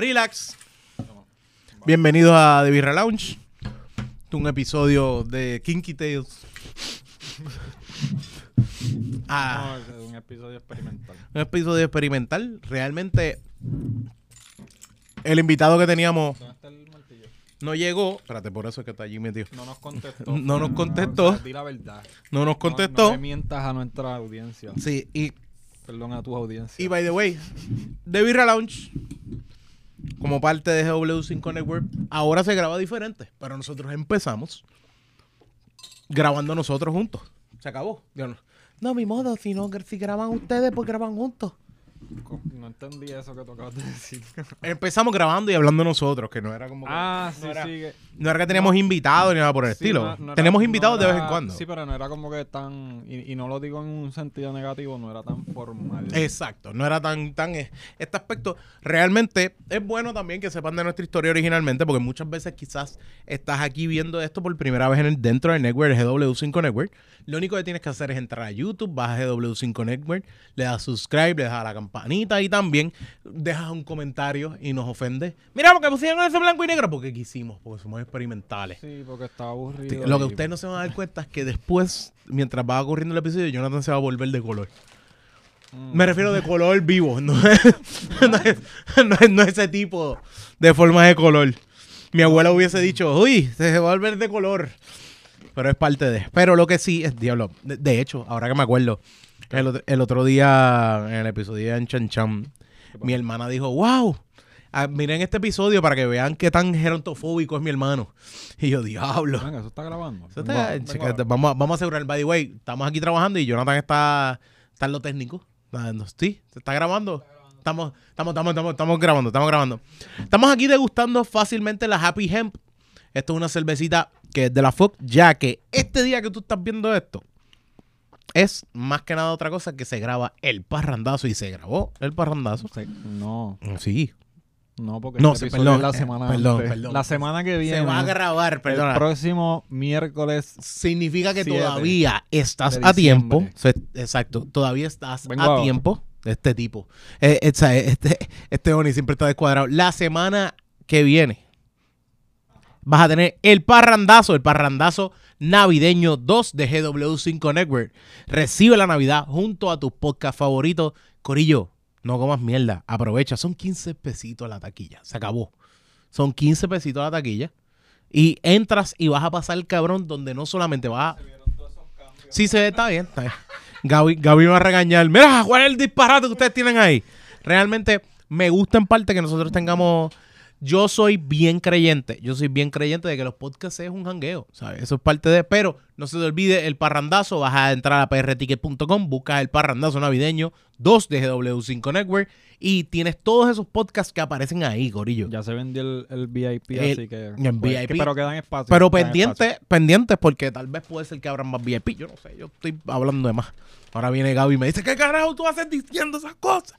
Relax. Bienvenidos a The Birra Lounge. Un episodio de Kinky Tales. Ah, No, un episodio experimental. un episodio experimental. Realmente, el invitado que teníamos no llegó. Espérate, por eso es que está allí metido. No nos contestó. No nos contestó. O sea, di la verdad. No nos No- contestó. No, le mientas a nuestra audiencia. Sí, y, Perdón a tu audiencia. y by the way, The Birra Lounge, como parte de GW5 Network, ahora se graba diferente. Pero nosotros empezamos grabando nosotros juntos. Se acabó. No, no, mi modo, si, no, si graban ustedes, pues graban juntos. No entendí eso que tú acabas de decir. Empezamos grabando y hablando nosotros, que no era como que- ah, no sí, era, sí. No era que teníamos invitados ni nada por el sí, estilo. no- Tenemos invitados de vez en cuando. Sí, pero no era como que tan. Y, y no lo digo en un sentido negativo, no era tan formal. Exacto, no era tan, tan eh, este aspecto. Realmente es bueno también que sepan de nuestra historia originalmente, porque muchas veces quizás estás aquí viendo esto por primera vez en el, dentro del network, el GW5 Network. Lo único que tienes que hacer es entrar a YouTube, vas a GW5 Network, le das subscribe, le das a la campanita y también dejas un comentario y nos ofende. Mira, porque pusieron ese blanco y negro, porque quisimos, porque somos experimentales. Sí, porque estaba aburrido. Lo que ustedes no se van a dar cuenta es que después, mientras va ocurriendo el episodio, Jonathan se va a volver de color. Mm. Me refiero de color vivo, no es, no es- no es- no es ese tipo de forma de color. Mi abuela hubiese dicho, uy, se va a volver de color. Pero es parte de. Pero lo que sí es, diablo. De, de hecho, ahora que me acuerdo, el, otro- el otro día, en el episodio de Chan Chan, mi hermana dijo, wow, ah, miren este episodio para que vean qué tan gerontofóbico es mi hermano. Y yo, diablo. Venga, eso está grabando. Eso está- a- vamos, a- vamos a asegurar, by the way, estamos aquí trabajando y Jonathan está, está en lo técnico. Sí, se está grabando. Estamos, estamos, estamos, estamos, estamos grabando, estamos grabando. Estamos aquí degustando fácilmente la Happy Hemp. Esto es una cervecita que es de la FOC, ya que este día que tú estás viendo esto es más que nada otra cosa que se graba el parrandazo y se grabó el parrandazo. No, Sí, no, porque No, este episodio perdón, es la eh, semana perdón, antes. perdón. La semana que viene. se va a grabar, el perdona. próximo miércoles. significa que todavía estás a tiempo. Se- Exacto, todavía estás Vengo a tiempo. Este tipo. Eh, sea, este, este Oni siempre está descuadrado. La semana que viene vas a tener el parrandazo, el parrandazo navideño 2 de GW5 Network. Recibe la Navidad junto a tus podcasts favoritos. Corillo, no comas mierda. Aprovecha. Son 15 pesitos la taquilla. Se acabó. Son 15 pesitos la taquilla. Y entras y vas a pasar cabrón donde no solamente vas a... Sí, se ve, está bien, está bien. Gaby, Gaby me va a regañar. Mira, ¿cuál es el disparate que ustedes tienen ahí? Realmente me gusta en parte que nosotros tengamos... Yo soy bien creyente, yo soy bien creyente de que los podcasts es un jangueo, ¿sabes? Eso es parte de... Pero no se te olvide el parrandazo, vas a entrar a prticket.com, buscas el parrandazo navideño 2 de GW5 Network y tienes todos esos podcasts que aparecen ahí, Corillo. Ya se vendió el, el VIP, El- así que. el pues, VIP. que- pero quedan espacios. Pero quedan pendiente, espacios. pendientes porque tal vez puede ser que abran más VIP. Yo no sé, yo estoy hablando de más. Ahora viene Gaby y me dice, ¿qué carajo tú haces diciendo esas cosas?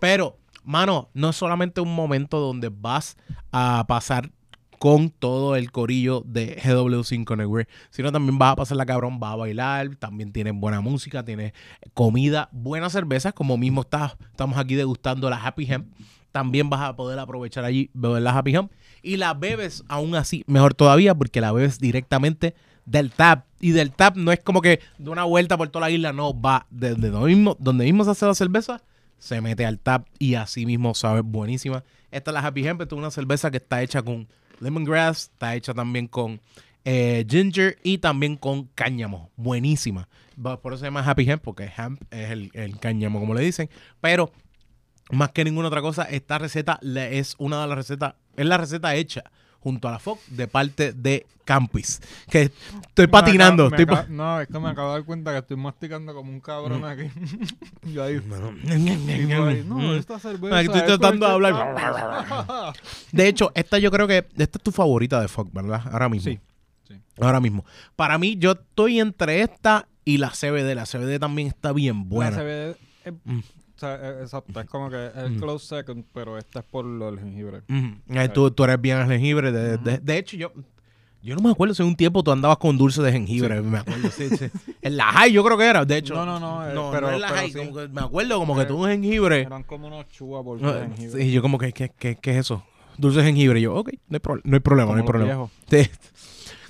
Pero, mano, no es solamente un momento donde vas a pasar con todo el corillo de GW5 Network, sino también vas a pasar la cabrón, vas a bailar, también tienes buena música, tienes comida, buenas cervezas, como mismo está, estamos aquí degustando la Happy Hemp. También vas a poder aprovechar allí, beber la Happy Hemp. Y la bebes aún así, mejor todavía, porque la bebes directamente del tap. Y del tap no es como que de una vuelta por toda la isla, no, va desde mismo, donde mismo se hace la cerveza, se mete al tap y así mismo sabe buenísima. Esta es la Happy Hemp, es una cerveza que está hecha con lemongrass, está hecha también con eh, ginger y también con cáñamo. Buenísima. Por eso se llama Happy Hemp, porque hemp es el, el cáñamo, como le dicen. Pero más que ninguna otra cosa, esta receta es una de las recetas, es la receta hecha junto a la FOC de parte de Campis. Que estoy Me patinando. acabo- me estoy pa- acabo- no, es que me acabo de dar cuenta que estoy masticando como un cabrón aquí. Yo ahí. No, No, esta cerveza. Ay, estoy es tratando de hablar. De hecho, esta yo creo que esta es tu favorita de FOC, ¿verdad? Ahora mismo. Sí. sí. Ahora mismo. Para mí, yo estoy entre esta y la CBD. La CBD también está bien buena. La CBD es- Mm. Sea, es- exacto, es como que el Mm. close second, pero esta es por lo del jengibre. Eh, tú, tú eres bien al jengibre. De, de- de hecho, yo Yo no me acuerdo si un tiempo tú andabas con dulce de jengibre, me acuerdo. Sí, sí. En la high yo creo que era, de hecho. No, no, no, eh, no, pero- no en la pero high, sí. como que me acuerdo como que tú un jengibre. Eran como unos chua por No, jengibre. Sí, yo como que, ¿qué, qué, qué es eso? Dulce de jengibre. Y yo, ok, no hay, pro- no hay problema, Como no hay problema. Sí.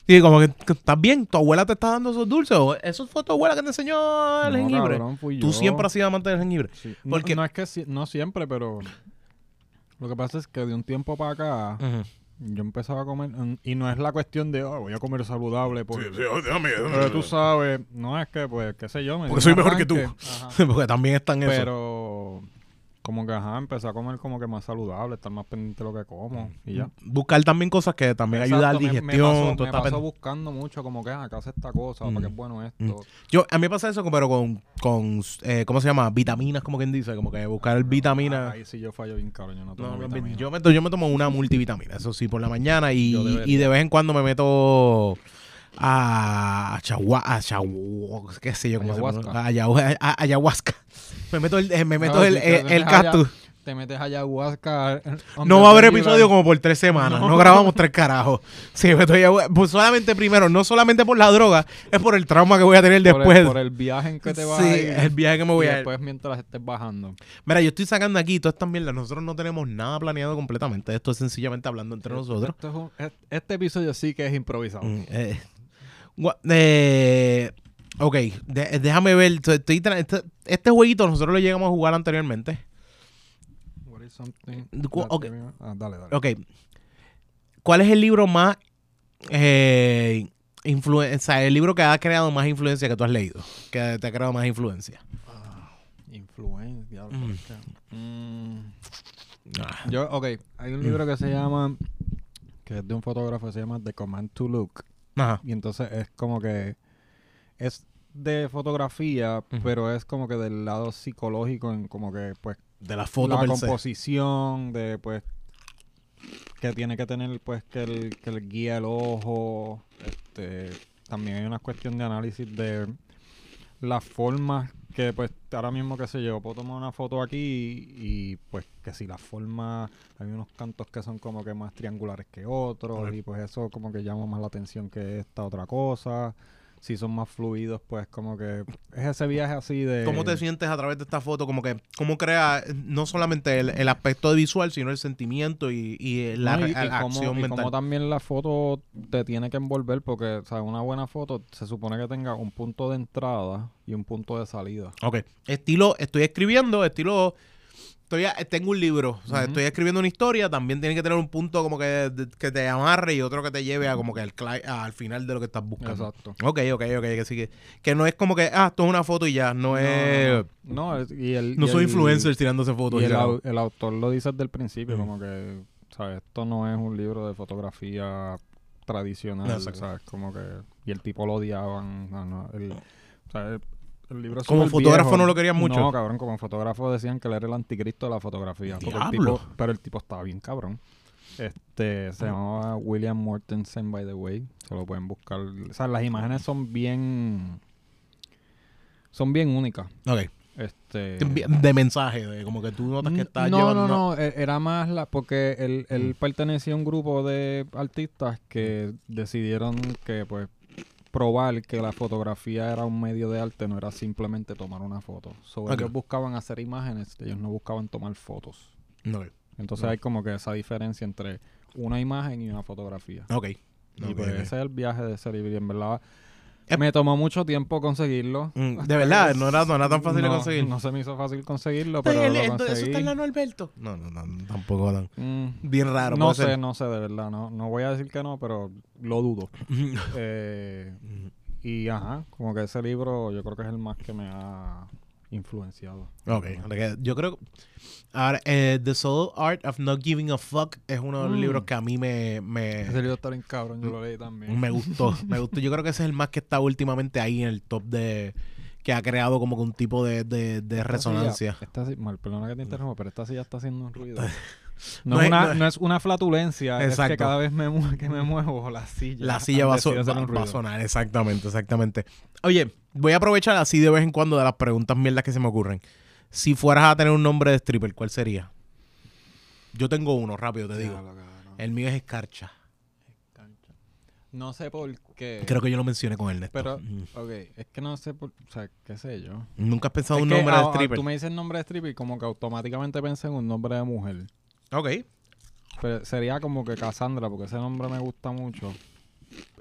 Sí, como que, estás bien, tu abuela te está dando esos dulces. O eso fue tu abuela que te enseñó el No, jengibre. cabrón, fui Tú yo. siempre has sido amante del jengibre. Sí. No- Porque- no, es que si- no siempre, pero lo que pasa es que de un tiempo para acá yo empezaba a comer mm, y no es la cuestión de oh, voy a comer saludable porque, pero tú sabes, no es que pues qué sé yo, me Porque soy mejor que tú. Porque también están eso. pero como que ajá, empecé a comer como que más saludable, estar más pendiente de lo que como y ya. Buscar también cosas que también ayudan a la me- digestión. Me, me pen- buscando mucho como que ah, acá hace esta cosa, Mm. para que es bueno esto. Yo, a mí me pasa eso, pero con, con eh, ¿cómo se llama? Vitaminas, como quien dice, como que buscar vitamina. Ahí sí yo fallo bien cabrón, yo no tomo No, vitamina. yo, me, yo me tomo una multivitamina, eso sí, por la mañana y, y de vez en cuando me meto a chagua, a chagua, qué sé yo, cómo se Ayahuasca. llama, Ayahu- a- a- ayahuasca. Me meto el, eh, me meto No, el, si te el, metes el cactus. te metes ayahuasca. eh, No va a haber episodio como por tres semanas. No, No. grabamos tres carajos. Sí, me meto ayahuasca. Pues solamente primero, no solamente por la droga, es por el trauma que voy a tener Por el- después. Por el, viaje en que te vas sí, a ir. el viaje que me voy y a ir. después mientras estés bajando. Mira, yo estoy sacando aquí todas estas mierdas. Nosotros no tenemos nada planeado completamente. Esto es sencillamente hablando entre nosotros. Esto es un- es- este episodio sí que es improvisado. Mm, eh, eh, ok, de- déjame ver. estoy- este, este jueguito nosotros lo llegamos a jugar anteriormente. What is something Cu- that ok. you- Ah, dale, dale. Ok. ¿Cuál es el libro más... Eh, o sea, el libro que ha creado más influencia que tú has leído? Que te ha creado más influencia. Influencia. diablo, Mm. Mm. Ah, Yo, ok, hay un libro que se llama, que es de un fotógrafo, que se llama The Command to Look. Ajá. Y entonces es como que es de fotografía, pero es como que del lado psicológico, en como que pues De la foto la se. composición, de pues que tiene que tener pues que el, que el guía el ojo, este también hay una cuestión de análisis de las formas que pues ahora mismo qué sé yo, puedo tomar una foto aquí y, y, pues que si las formas, hay unos cantos que son como que más triangulares que otros y pues eso como que llama más la atención que esta otra cosa. Si son más fluidos, pues como que es ese viaje así de... ¿Cómo te sientes a través de esta foto? Como que, ¿cómo crea eh, no solamente el, el aspecto visual, sino el sentimiento y, y la, No, y, y la acción y mental? cómo también la foto te tiene que envolver porque o sea, una buena foto se supone que tenga un punto de entrada y un punto de salida. Ok. Estilo, estoy escribiendo, estilo. Estoy, a- tengo un libro, o sea, estoy escribiendo una historia, también tiene que tener un punto como que, de- que te amarre y otro que te lleve a como que al, final de lo que estás buscando. Exacto. Ok, ok, ok, que sí que, que no es como que, ah, esto es una foto y ya, no, es... No, y el, No y soy el- influencer tirándose fotos. Y y el, ya. au- el autor lo dice desde el principio, como que, ¿sabes? Esto no es un libro de fotografía tradicional, Exacto. ¿sabes? Como que... Y el tipo lo odiaban. no, el, sea, el, libro Como fotógrafo viejo. no lo querían mucho. No, cabrón, como fotógrafo decían que él era el anticristo de la fotografía. el tipo, pero el tipo estaba bien cabrón. Este, se llamaba William Mortensen, by the way. Se lo pueden buscar. O sea, las imágenes son bien... Son bien únicas. Ok. Este... De mensaje, de como que tú notas que estás no, llevando... no, no, e- era más la porque él, él Mm. pertenecía a un grupo de artistas que decidieron que pues probar que la fotografía era un medio de arte, no era simplemente tomar una foto. So, Ok. Ellos buscaban hacer imágenes, ellos no buscaban tomar fotos. Entonces No. hay como que esa diferencia entre una imagen y una fotografía. Ok. y pues ese es el viaje de ese libro y en verdad me tomó mucho tiempo conseguirlo. Mm, De verdad, no era, no era tan fácil de no, conseguir. No se me hizo fácil conseguirlo, Pero pero lo ¿Eso conseguí. está en la Norberto? No, no, no, tampoco. Mm, Bien raro. no sé, ser. no sé, de verdad. No, no voy a decir que no, pero lo dudo. Eh, y ajá, como que ese libro yo creo que es el más que me ha influenciado. ok, yo creo... Ahora, eh, The Soul Art of Not Giving a Fuck es uno de los Mm. libros que a mí me... me Ese libro está bien cabrón, yo lo leí también. Me gustó, me gustó. Yo creo que ese es el más que está últimamente ahí en el top de... Que ha creado como que un tipo de, de, de resonancia. silla- esta mal, perdona que te interrumpa, pero esta silla está haciendo un ruido. No No, es- una, no es- no es una flatulencia, es que cada vez me que me muevo la silla. La silla va a, so- va- va a sonar, exactamente, exactamente. Oye, voy a aprovechar así de vez en cuando de las preguntas mierdas que se me ocurren. Si fueras a tener un nombre de stripper, ¿cuál sería? Yo tengo uno, rápido te digo. El mío es Escarcha. No sé por qué. Creo que yo lo mencioné con Ernesto. Pero, Mm. ok, es que no sé por. O sea, qué sé yo. Nunca has pensado Es un nombre de stripper. Tú me dices nombre de stripper y como que automáticamente pensé en un nombre de mujer. Ok. Pero sería como que Cassandra, porque ese nombre me gusta mucho.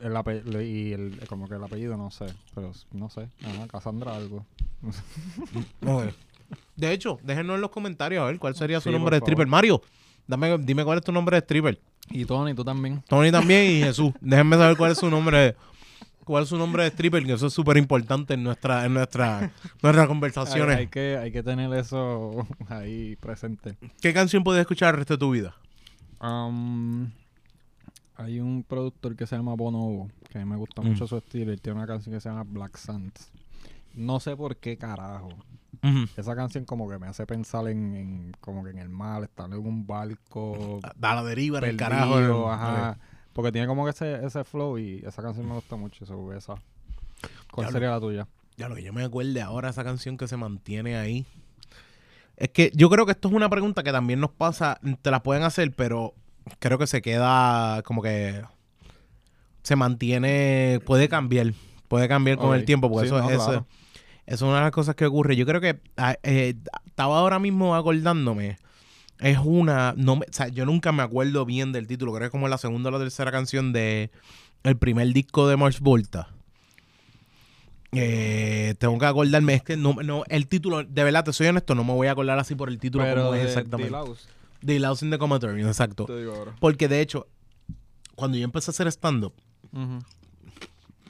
El ape- y el, como que el apellido no sé, pero no sé. Ajá, Cassandra algo. De hecho, déjenos en los comentarios a ver cuál sería su nombre de stripper. Mario, dame, dime cuál es tu nombre de stripper. Y Tony, tú también. Tony también y Jesús. Déjenme saber cuál es su nombre. ¿Cuál es su nombre de stripper? Que eso es súper importante en nuestra, en nuestra, nuestras conversaciones. hay que, hay que tener eso ahí presente. ¿Qué canción puedes escuchar el resto de tu vida? Um, hay un productor que se llama Bonobo, que a mí me gusta Mm. mucho su estilo. y tiene una canción que se llama Black Sands. No sé por qué carajo. Esa canción como que me hace pensar en, en como que en el mar, estar en un barco Da la deriva en el perdido, carajo. ajá. Porque tiene como que ese, ese flow y esa canción me gusta mucho, eso, esa. ¿Cuál sería la tuya? Ya lo que yo me acuerde ahora, esa canción que se mantiene ahí. Es que yo creo que esto es una pregunta que también nos pasa, te la pueden hacer, pero creo que se queda como que se mantiene, puede cambiar, puede cambiar con el tiempo, porque Sí, eso, no, eso- claro. eso es una de las cosas que ocurre. Yo creo que ah, eh, estaba ahora mismo acordándome. Es una. No me- o sea, yo nunca me acuerdo bien del título. Creo que es como la segunda o la tercera canción de el primer disco de Mars Volta. Eh, tengo que acordarme. Es que no, no, el título, de verdad, te soy honesto, no me voy a acordar así por el título como es exactamente. The Louse in the Commatory, exacto. te digo ahora. Porque de hecho, cuando yo empecé a hacer stand-up, Ujú.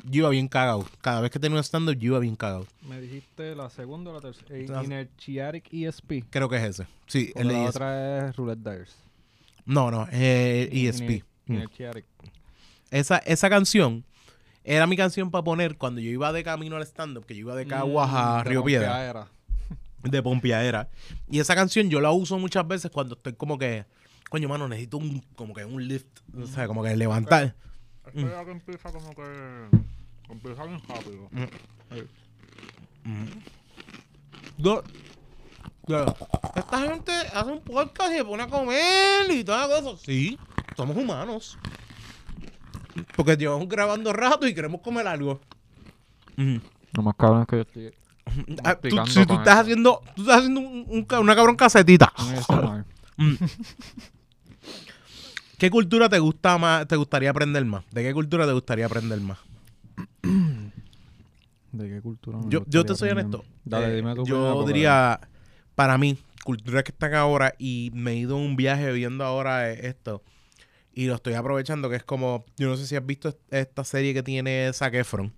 Yo iba bien cagado. Cada vez que tenía un stand-up, yo iba bien cagado. Me dijiste la segunda o la tercera. Inertiatic ESP. Creo que es ese. Sí, el la ESP. otra es Roulette Dice. No, no, eh, ESP. Mm. Inertiatic. Esa, esa canción era mi canción para poner cuando yo iba de camino al stand-up, que yo iba de Caguas a Mm, Río Piedra, de Pompeadera. Y esa canción yo la uso muchas veces cuando estoy como que, coño, mano, necesito un, como que un lift, o sea, como que levantar. Ya que empieza como que. Empieza bien rápido. No, claro, esta gente hace un podcast y se pone a comer y todas las cosas. Sí, somos humanos. Porque llevamos grabando rato y queremos comer algo. Ujú. Lo más cabrón es que yo estoy. Ah, tú, si tú estás haciendo, tú estás haciendo un- una cabrón casetita. Mm. ¿Qué cultura te gusta más, te gustaría aprender más? ¿De qué cultura te gustaría aprender más? ¿De qué cultura? Yo, yo te soy honesto. Dale, Eh, dime tu Yo primera, diría, para mí, culturas que están ahora y me he ido en un viaje viendo ahora eh, esto y lo estoy aprovechando, que es como, yo no sé si has visto est- esta serie que tiene Zac Efron,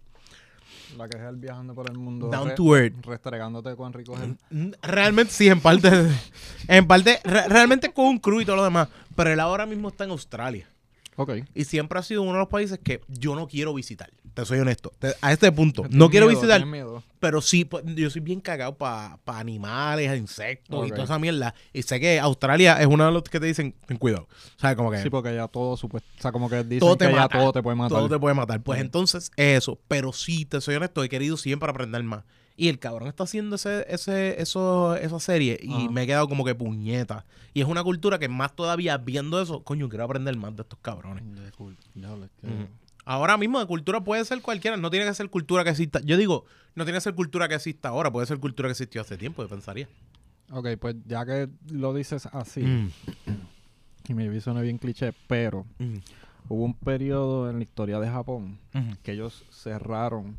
La que es el viajando por el mundo. Down re- to Earth. Restregándote con Rico Gel. Mm, Realmente sí, en parte, en parte, re- realmente con un crew y todo lo demás, pero él ahora mismo está en Australia. Ok. Y siempre ha sido uno de los países que yo no quiero visitar. Te soy honesto. Te- a este punto. No quiero Miedo, visitar, miedo. pero sí, pues, yo soy bien cagado para animales, insectos y toda esa mierda. Y sé que Australia es uno de los que te dicen, ten cuidado. O sea, como que Sí, porque ya todo supuesto. O sea, como que dicen todo te que ya mata. todo te puede matar. Todo te puede matar. Pues entonces, eso. Pero sí, te soy honesto, he querido siempre aprender más. Y el cabrón está haciendo ese, ese, eso, esa serie y Ajá. me he quedado como que puñeta. Y es una cultura que más todavía viendo eso, coño, quiero aprender más de estos cabrones. De cool. Diablo, es que- Ujú. Ahora mismo de cultura puede ser cualquiera, no tiene que ser cultura que exista. Yo digo, no tiene que ser cultura que exista ahora, puede ser cultura que existió hace tiempo, yo pensaría. Ok, pues ya que lo dices así, Mm, y me suena bien cliché, pero mm, hubo un periodo en la historia de Japón mm. que ellos cerraron.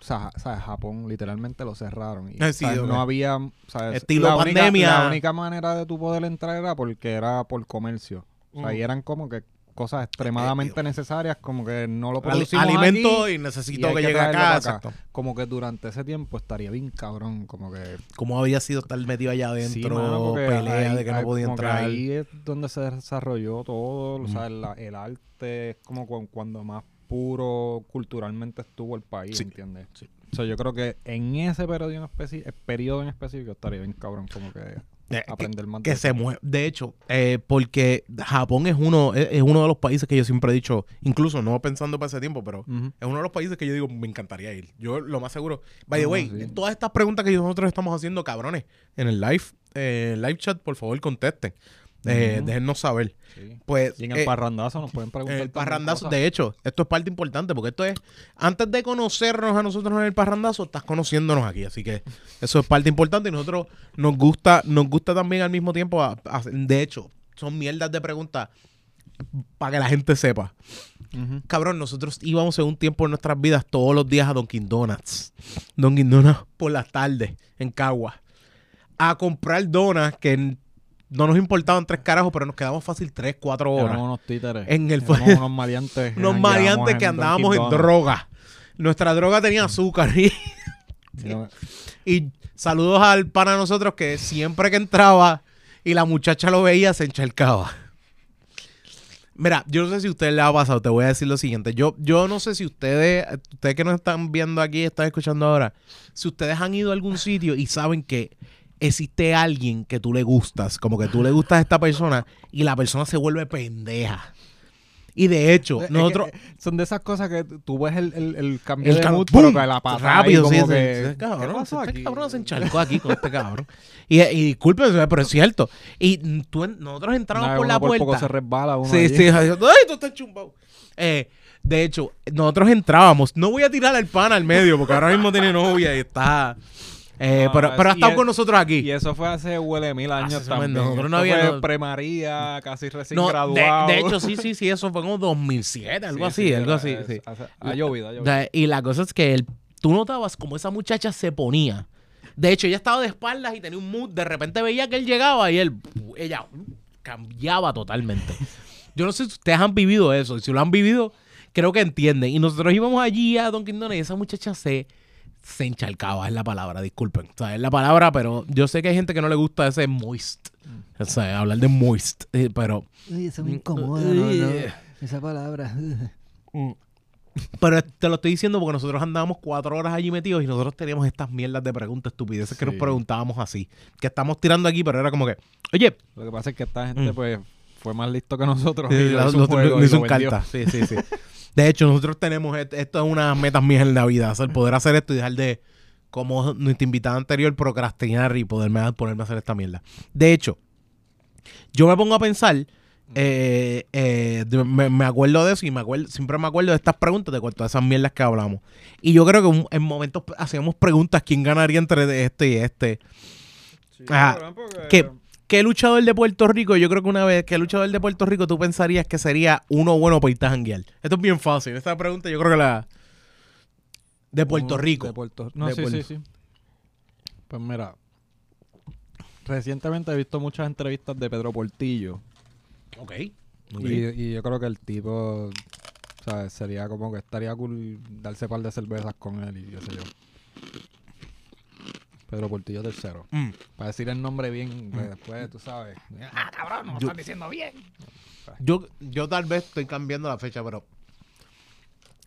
O sea, o sea, Japón literalmente lo cerraron. Y, Eh, sí, ¿sabes? No había. ¿sabes? Estilo la única- pandemia. la única manera de tu poder entrar era porque era por comercio. O sea, Mm. y eran como que cosas extremadamente necesarias, como que no lo producimos alimento y y necesito hay que que llegue acá. acá. Como que durante ese tiempo estaría bien cabrón, como que Como había sido estar metido allá Sí, adentro, mano, porque pelea ahí- de que ahí- no podía entrar. ahí es donde se desarrolló todo, o sea, la- el arte es como cu- cuando más puro culturalmente estuvo el país, Sí, ¿entiendes? sí. O sea, yo creo que en ese periodo en, especi- eh, periodo en específico estaría bien cabrón como que Eh, aprender más que de se eso. mueve. De hecho, eh, porque Japón es uno, es, es uno de los países que yo siempre he dicho, incluso no pensando para ese tiempo, pero es uno de los países que yo digo, me encantaría ir. Yo lo más seguro. By the way, sí. todas estas preguntas que nosotros estamos haciendo, cabrones, en el live, eh, live chat, por favor, contesten. Eh. Déjennos saber. Sí. Pues, Y en el eh, parrandazo nos pueden preguntar. el parrandazo, de hecho, esto es parte importante porque esto es, antes de conocernos a nosotros en el parrandazo, estás conociéndonos aquí, así que eso es parte importante y nosotros nos gusta, nos gusta también al mismo tiempo, a- a- de hecho, son mierdas de preguntas para que la gente sepa. Cabrón, nosotros íbamos en un tiempo en nuestras vidas todos los días a Dunkin' Donuts. Dunkin' Donuts por las tardes en Cagua. A comprar donuts que no nos importaban tres carajos, pero nos quedamos fácil tres, cuatro horas. Éramos unos títeres. En el- Éramos unos maleantes. Unos maleantes que andábamos en droga. Nuestra droga tenía azúcar. Y, y saludos al pana nosotros que siempre que entraba y la muchacha lo veía, se encharcaba. Mira, yo no sé si a ustedes les ha pasado, te voy a decir lo siguiente. Yo, yo no sé si ustedes, ustedes que nos están viendo aquí, están escuchando ahora, si ustedes han ido a algún sitio y saben que existe alguien que tú le gustas, como que tú le gustas a esta persona y la persona se vuelve pendeja. Y de hecho, Es nosotros... son de esas cosas que tú ves el, el, el cambio El de pero que la patada rápido, sí, como sí, que, sí, ¿qué cabrón, pasó este aquí? cabrón se encharcó aquí con este cabrón. Y, y disculpe, pero es cierto. Y tú nosotros entramos por la por poco puerta. se resbala uno Sí, allí. sí, ay, tú estás chumbado. Eh, de hecho, nosotros entrábamos. No voy a tirar al pan al medio porque ahora mismo tiene novia y está. Eh, No, pero, pero ha estado es- con nosotros aquí. Y eso fue hace huele mil años también. nosotros no había- pre-María, casi recién No, graduado. de hecho, sí, sí, sí, eso fue como 2007, algo Sí, así, sí, algo así. es- sí. hace- Ha llovido, ha llovido. y la cosa es que el- tú notabas como esa muchacha se ponía. De hecho, ella estaba de espaldas y tenía un mood. De repente veía que él llegaba y él, ella cambiaba totalmente. Yo no sé si ustedes han vivido eso. Y si lo han vivido, creo que entienden. Y nosotros íbamos allí a Don Donuts y esa muchacha se, se encharcaba, es la palabra, disculpen. O sea, es la palabra, pero yo sé que hay gente que no le gusta ese moist. O sea, hablar de moist. eh, Pero Uy, eso me Mm, incomoda, uh, no, no. Esa palabra. Pero te lo estoy diciendo porque nosotros andábamos cuatro horas allí metidos y nosotros teníamos estas mierdas de preguntas estupideces que nos preguntábamos así. Que estamos tirando aquí, pero era como que, oye, Lo que pasa es que esta gente, Mm. pues, fue más listo que nosotros. Sí, y la- hizo lo- un juego lo- y lo hizo lo carta. Sí, sí, sí. De hecho, nosotros tenemos, et- esto es una metas mías en la vida, hacer, poder hacer esto y dejar de, como nuestra invitada anterior, procrastinar y poderme ponerme a hacer esta mierda. De hecho, yo me pongo a pensar, eh, eh, me, me acuerdo de eso y me acuerdo, siempre me acuerdo de estas preguntas, de todas esas mierdas que hablamos. Y yo creo que un- en momentos hacíamos preguntas, ¿quién ganaría entre este y este? Ah, ¿Qué, ¿Qué luchador de Puerto Rico? Yo creo que una vez, ¿qué luchador de Puerto Rico tú pensarías que sería uno bueno para irte a janguear? Esto es bien fácil. Esta pregunta yo creo que la... De Puerto Uno Rico. De Puerto No, De sí, Puerto- sí, sí. Pues mira, recientemente he visto muchas entrevistas de Pedro Portillo. Ok. Y, y yo creo que el tipo, ¿sabes? Sería como que estaría cool darse par de cervezas con él y qué sé yo. Pedro Portillo tercero. Mm. Para decir el nombre bien, pues, después tú sabes. Ah, cabrón, no lo estás diciendo bien. Yo, yo tal vez estoy cambiando la fecha, pero...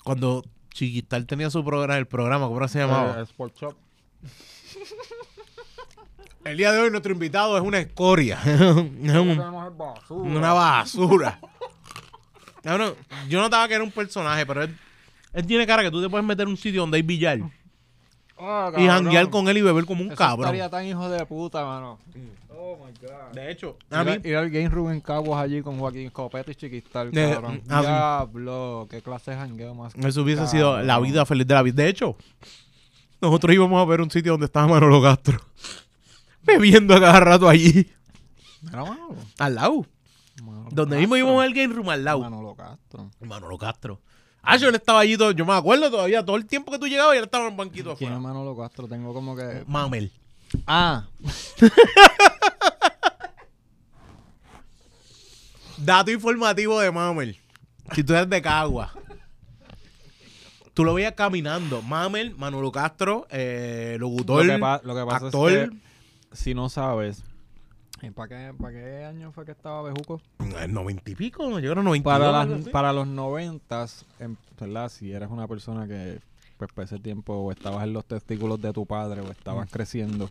Cuando Chiquistal tenía su programa, el programa, ¿cómo se llamaba? Eh, Sport Shop. el día de hoy nuestro invitado es una escoria. es un- una basura. Cabrón, yo notaba que era un personaje, pero él, él tiene cara que tú te puedes meter en un sitio donde hay billar y janguear con él y beber como un Eso cabrón. estaría tan hijo de puta, mano. Oh my god. De hecho, Ir, a mí, ir al Game Room en Caguas allí con Joaquín Copete y Chiquistal, Eh, cabrón. ah. Diablo, qué clase de jangueo más. eso hubiese sido la cabrón. vida feliz de la vida. De hecho, nosotros íbamos a ver un sitio donde estaba Manolo Castro. Bebiendo a cada rato allí. Manolo. Al lado. Manolo Donde Castro. mismo íbamos al game room al lado. Manolo Castro. Manolo Castro. Ah, yo él estaba allí todo, yo me acuerdo todavía, todo el tiempo que tú llegabas él estaba en un banquito ¿Quién es afuera. Manolo Castro? Tengo como que... Mamel. Ah. Dato informativo de Mamel. Si tú eres de Cagua. Tú lo veías caminando. Mamel, Manolo Castro, eh, locutor, lo, que pa- lo que pasa actor. es que si no sabes... ¿Para qué, ¿Para qué año fue que estaba Bejuco? El noventa y pico, yo creo noventa Para, las, para los noventas, en- ¿verdad? Si eres una persona que, pues, por ese tiempo o estabas en los testículos de tu padre o estabas creciendo,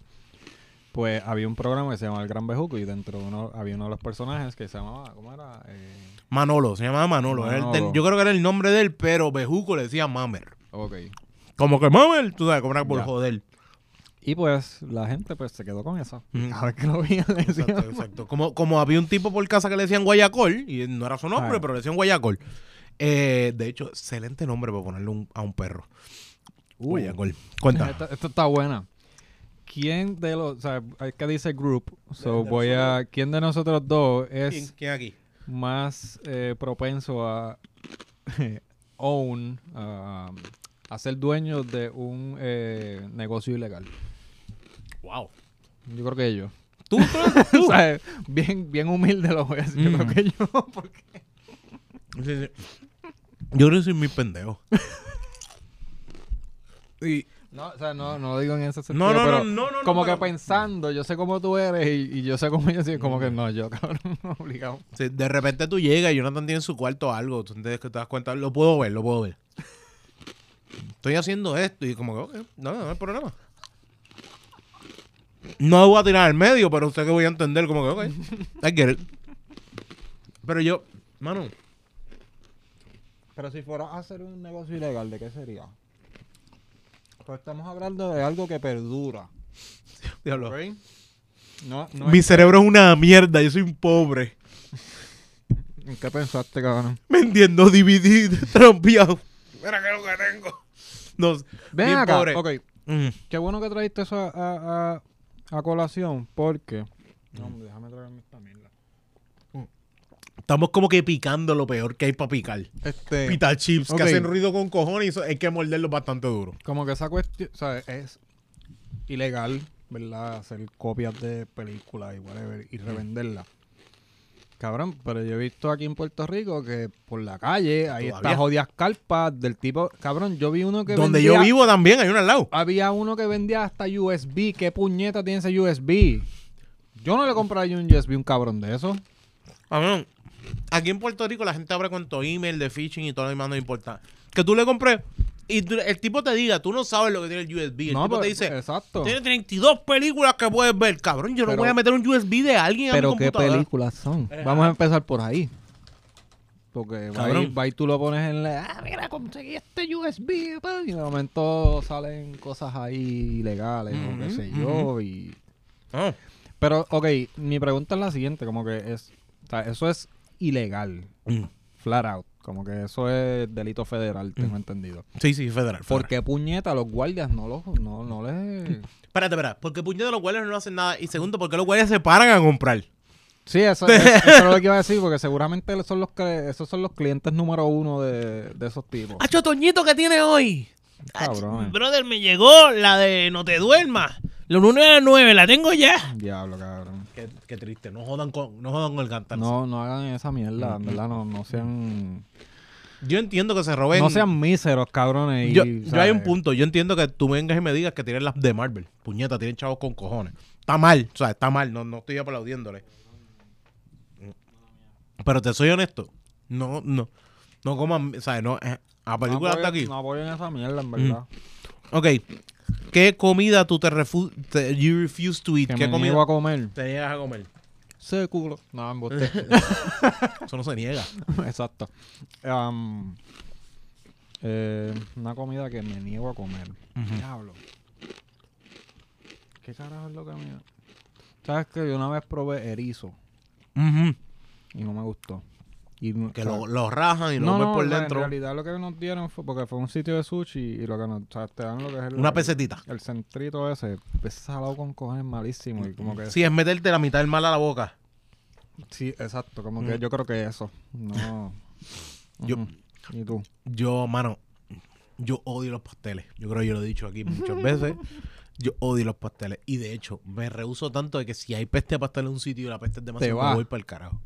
pues había un programa que se llamaba El Gran Bejuco y dentro de uno había uno de los personajes que se llamaba, ¿cómo era? Eh, Manolo, se llamaba Manolo. Yo creo que era el nombre de él, pero Bejuco le decía Mamer. ok. Como que Mamer, tú sabes, como era por Ya. joder. Y pues la gente pues se quedó con eso. Cada vez que lo veían le decían, Exacto, exacto. Como, como había un tipo por casa que le decían Guayacol, y no era su nombre, pero le decían Guayacol. Eh, de hecho, excelente nombre para ponerle un- a un perro. "Uh, Guayacol. Cuenta. Esta, esta está buena. ¿Quién de los, o sea, hay que dice group, so de voy a, ¿quién de nosotros dos es ¿Quién, quién aquí? más eh, propenso a own, a, a ser dueño de un eh, negocio ilegal? Wow. Yo creo que yo. ¿Tú? tú? o sea, bien, bien humilde lo voy a decir. Yo Mm. creo que yo, porque Sí, sí. Yo creo que soy muy pendejo. y, No, o sea, no, no lo digo en ese sentido. no, no, pero no, no, no, Como no, que pero- pensando, yo sé cómo tú eres y, y yo sé cómo yo soy, como que no, yo, cabrón, obligado. Sí, de repente tú llegas y Jonathan tiene en su cuarto algo, tú entiendes que te das cuenta, lo puedo ver, lo puedo ver. Estoy haciendo esto y como que, ok, no, no hay problema. No voy a tirar al medio, pero sé que voy a entender como que, ok, I get it. Pero yo, mano, Pero si fuera a hacer un negocio ilegal, ¿de qué sería? Pues estamos hablando de algo que perdura. diablo, ¿ok? No, no mi cerebro es una mierda, yo soy un pobre. ¿En qué pensaste, cabrón? Vendiendo DVD trampeado. Mira que es lo que tengo. No, Ven bien acá, pobre. ok. Mm. Qué bueno que trajiste eso a, a, a- a colación, porque... No, hombre, déjame traerme esta mierda. Estamos como que picando lo peor que hay para picar. Este... Pita chips que hacen ruido con cojones y eso hay que morderlos bastante duro. Como que esa cuestión, o sea, es ilegal, ¿verdad? Hacer copias de películas y whatever y revenderlas. Cabrón, pero yo he visto aquí en Puerto Rico que por la calle hay estas jodidas carpas del tipo, cabrón, yo vi uno que Donde vendía, yo vivo también hay uno al lado. había uno que vendía hasta USB, ¿qué puñeta tiene ese USB? Yo no le compraría un USB un cabrón de eso. Cabrón, aquí en Puerto Rico la gente abre cuánto email de phishing y todo lo demás no importa. Que tú le compres y tú- el tipo te diga, tú no sabes lo que tiene el USB. El no, tipo pero- te dice, exacto. tiene 32 películas que puedes ver. Cabrón, yo no voy a meter un USB de alguien mi Pero qué computadora. películas son. Vamos a empezar por ahí. Porque va Cabrón. y, va y tú lo pones en la. Ah, mira, conseguí este USB. pa", Y de momento salen cosas ahí ilegales o qué Ujú, sé yo. Y... Ah, Pero, ok, mi pregunta es la siguiente: como que es. O sea, eso es ilegal. mm. Flat out. Como que eso es delito federal, tengo Mm. entendido. Sí, sí, federal. ¿Por federal. qué puñeta los guardias no los. No, no les. Espérate, espérate. Porque puñetas los guardias no hacen nada. Y segundo, porque los guardias se paran a comprar. Sí, eso, es- eso es lo que iba a decir, porque seguramente son los esos son los clientes número uno de, de esos tipos. ¡Hacho Toñito que tiene hoy! Cabrón. Ach, Brother, me llegó la de No te duermas. La 9 la tengo ya. Diablo, cabrón. Qué, qué triste. No jodan con, no jodan con el cantar. No, no hagan esa mierda, Mm, ¿verdad? No, no sean... Yo entiendo que se roben. No sean míseros, cabrones. y, yo, hay un punto. Yo entiendo que tú vengas y me digas que tienen las de Marvel. Puñeta, tienen chavos con cojones. Está mal. O sea, está mal. No, no estoy aplaudiéndole. Pero te soy honesto. No, no. No coman. O sea, no. eh, a No películas de apoyen- aquí. No apoyen esa mierda, en verdad. Ok. ¿Qué comida tú te, refu te- you refuse to eat? Que ¿Qué me comida niego a comer. te niegas a comer? Ese culo. No, embuste. Eso no se niega. Exacto. Am, eh, una comida que me niego a comer. Ujú. Diablo. ¿Qué carajo es lo que me... ¿Sabes que yo una vez probé erizo Ujú. y no me gustó? Y, no- Que o sea, lo, lo rajan y lo no, comen no, por o sea, dentro. En realidad lo que nos dieron fue porque fue un sitio de sushi y lo que nos, o sea, te dan lo que es el, Una pesetita. el centrito ese, es salado con cojones malísimo y como que Sí, es meterte la mitad del mal a la boca. sí, exacto, como Mm. que yo creo que eso. No. Yo-. ¿Y tú? Yo, mano, yo odio los pasteles. Yo creo que yo lo he dicho aquí muchas veces. Yo odio los pasteles. Y de hecho, me rehuso tanto de que si hay peste de pastel en un sitio y la peste es demasiado, me voy para el carajo.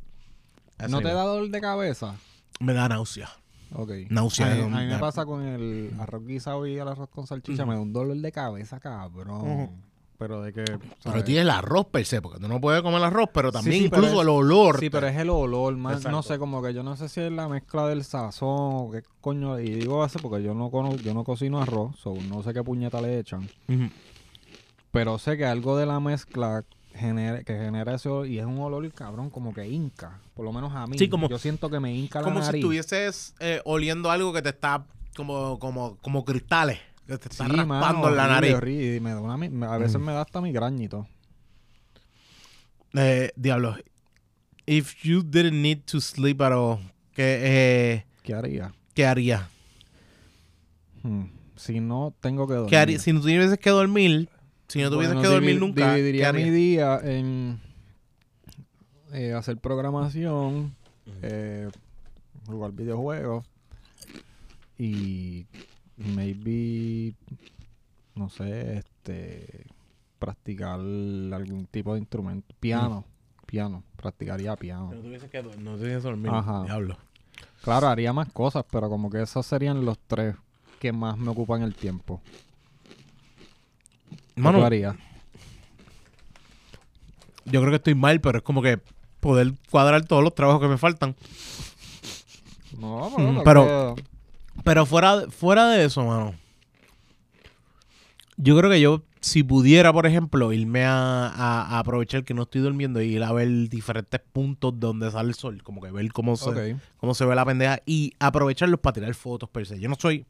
¿No te da dolor de cabeza? Me da náusea. Ok. Náusea, A a mí me pasa con el arroz guisado y el arroz con salchicha, me da un dolor de cabeza, cabrón. Pero de que... Pero tiene el arroz per se, porque tú no puedes comer el arroz, pero también sí, incluso es- el olor. Sí, pero es el olor. Exacto. No sé, como que yo no sé si es la mezcla del sazón o qué coño. Y digo eso porque yo no cono, yo no cocino arroz, so no sé qué puñeta le echan. Pero sé que algo de la mezcla genera, que genera eso y es un olor cabrón como que inca. Por lo menos a mí. Sí, como- yo siento que me inca la Como si nariz. estuvieses eh, oliendo algo que te está como, como, como cristales. Que te está Sí, raspando mano, en la nariz. horrible, y me da una mi- me- a veces Mm. me da hasta migraña y todo. Eh, diablo. If you didn't need to sleep at all, ¿qué, eh, ¿Qué haría? ¿qué haría? Hmm, Si no tengo que dormir. ¿Qué haría? Si no tuvieses que dormir, si no tuvieses Bueno, que dormir nunca, ¿qué Dividiría mi día en eh, hacer programación, eh, jugar videojuegos y maybe, no sé, este, practicar algún tipo de instrumento. Piano, piano, practicaría piano. Si no tuvieses que, no tuvieses que dormir, Ajá. diablo. Claro, haría más cosas, pero como que esos serían los tres que más me ocupan el tiempo. ¿Qué Mano, yo creo que estoy mal, pero es como que poder cuadrar todos los trabajos que me faltan. No, Mm, lo pero- que- Pero fuera, fuera de eso, mano. Yo creo que yo, si pudiera, por ejemplo, irme a, a- a aprovechar que no estoy durmiendo y ir a ver diferentes puntos donde sale el sol, como que ver cómo se, cómo se ve la pendeja y aprovecharlos para tirar fotos per se. Yo no soy,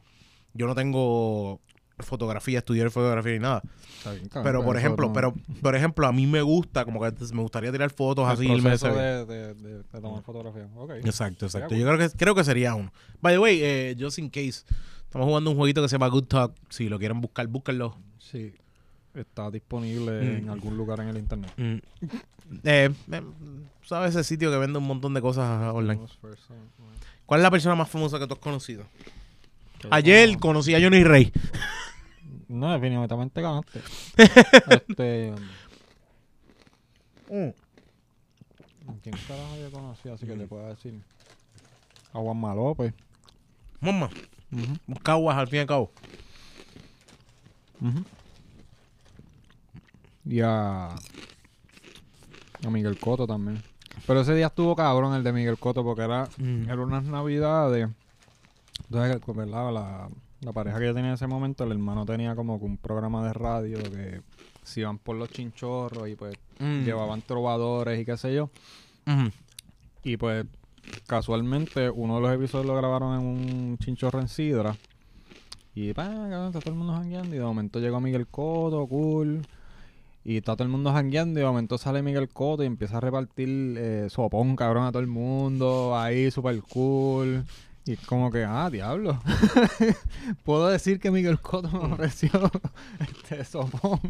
yo no tengo fotografía, estudiar fotografía ni nada. Está bien, cabrón, Pero por ejemplo, no- pero por ejemplo, a mí me gusta, como que me gustaría tirar fotos el así. proceso de, de, de- de tomar fotografía. Exacto, exacto. Yo creo que creo que sería uno. By the way, eh, just in case, estamos jugando un jueguito que se llama Good Talk. Si lo quieren buscar, búsquenlo. Sí. Está disponible Mm. en algún lugar en el internet. Mm. Eh, eh, ¿Sabes ese sitio que vende un montón de cosas online? ¿Cuál es la persona más famosa que tú has conocido? Ayer No, conocí a Johnny Rey. no, definitivamente ganaste. este, ¿Quién carajo yo conocí? Así que te puedo decir. A Juanma López. Mamá, caguas al fin y al cabo. Y a, a Miguel Coto también. Pero ese día estuvo cabrón el de Miguel Coto porque era, Mm. era unas navidades. Entonces, ¿verdad? La, la pareja que yo tenía en ese momento, el hermano tenía como que un programa de radio que se iban por los chinchorros y pues Mm. llevaban trovadores y qué sé yo. Y pues casualmente uno de los episodios lo grabaron en un chinchorro en Sidra. Y pa, cabrón, está todo el mundo jangueando. Y de momento llegó Miguel Coto, cool. Y está todo el mundo jangueando. Y de momento sale Miguel Coto y empieza a repartir eh, sopón, cabrón, a todo el mundo. Ahí, super cool. Y es como que, ah, diablo. Puedo decir que Miguel Coto me ofreció este sopón.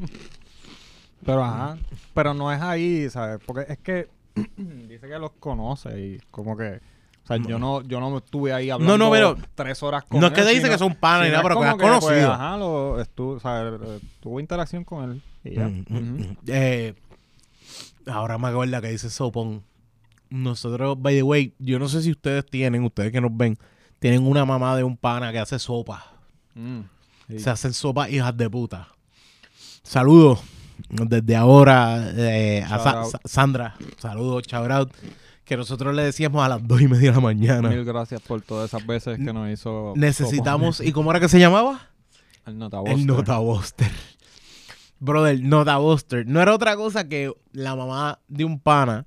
Pero ajá. Pero no es ahí, ¿sabes? Porque es que dice que los conoce y como que. O sea, yo no, yo no estuve ahí hablando no, pero- tres horas con No él. es que te dice que son panas ni sino nada, pero que has pues, conocido. ajá, lo, estuvo, o sea, tuvo interacción con él. Y ya. Mm, mm, mm. Eh, ahora me acuerdo que dice Sopón. Nosotros, by the way, yo no sé si ustedes tienen, ustedes que nos ven, tienen una mamá de un pana que hace sopa. Mm. Sí. Se hacen sopa hijas de puta. Saludos desde ahora eh, a Sa-. Sa- Sandra. Saludos, out. Que nosotros le decíamos a las dos y media de la mañana. Mil gracias por todas esas veces que nos hizo. Necesitamos. ¿Y cómo era que se llamaba? El Nota El Nota Buster. Brother, Nota Buster. No era otra cosa que la mamá de un pana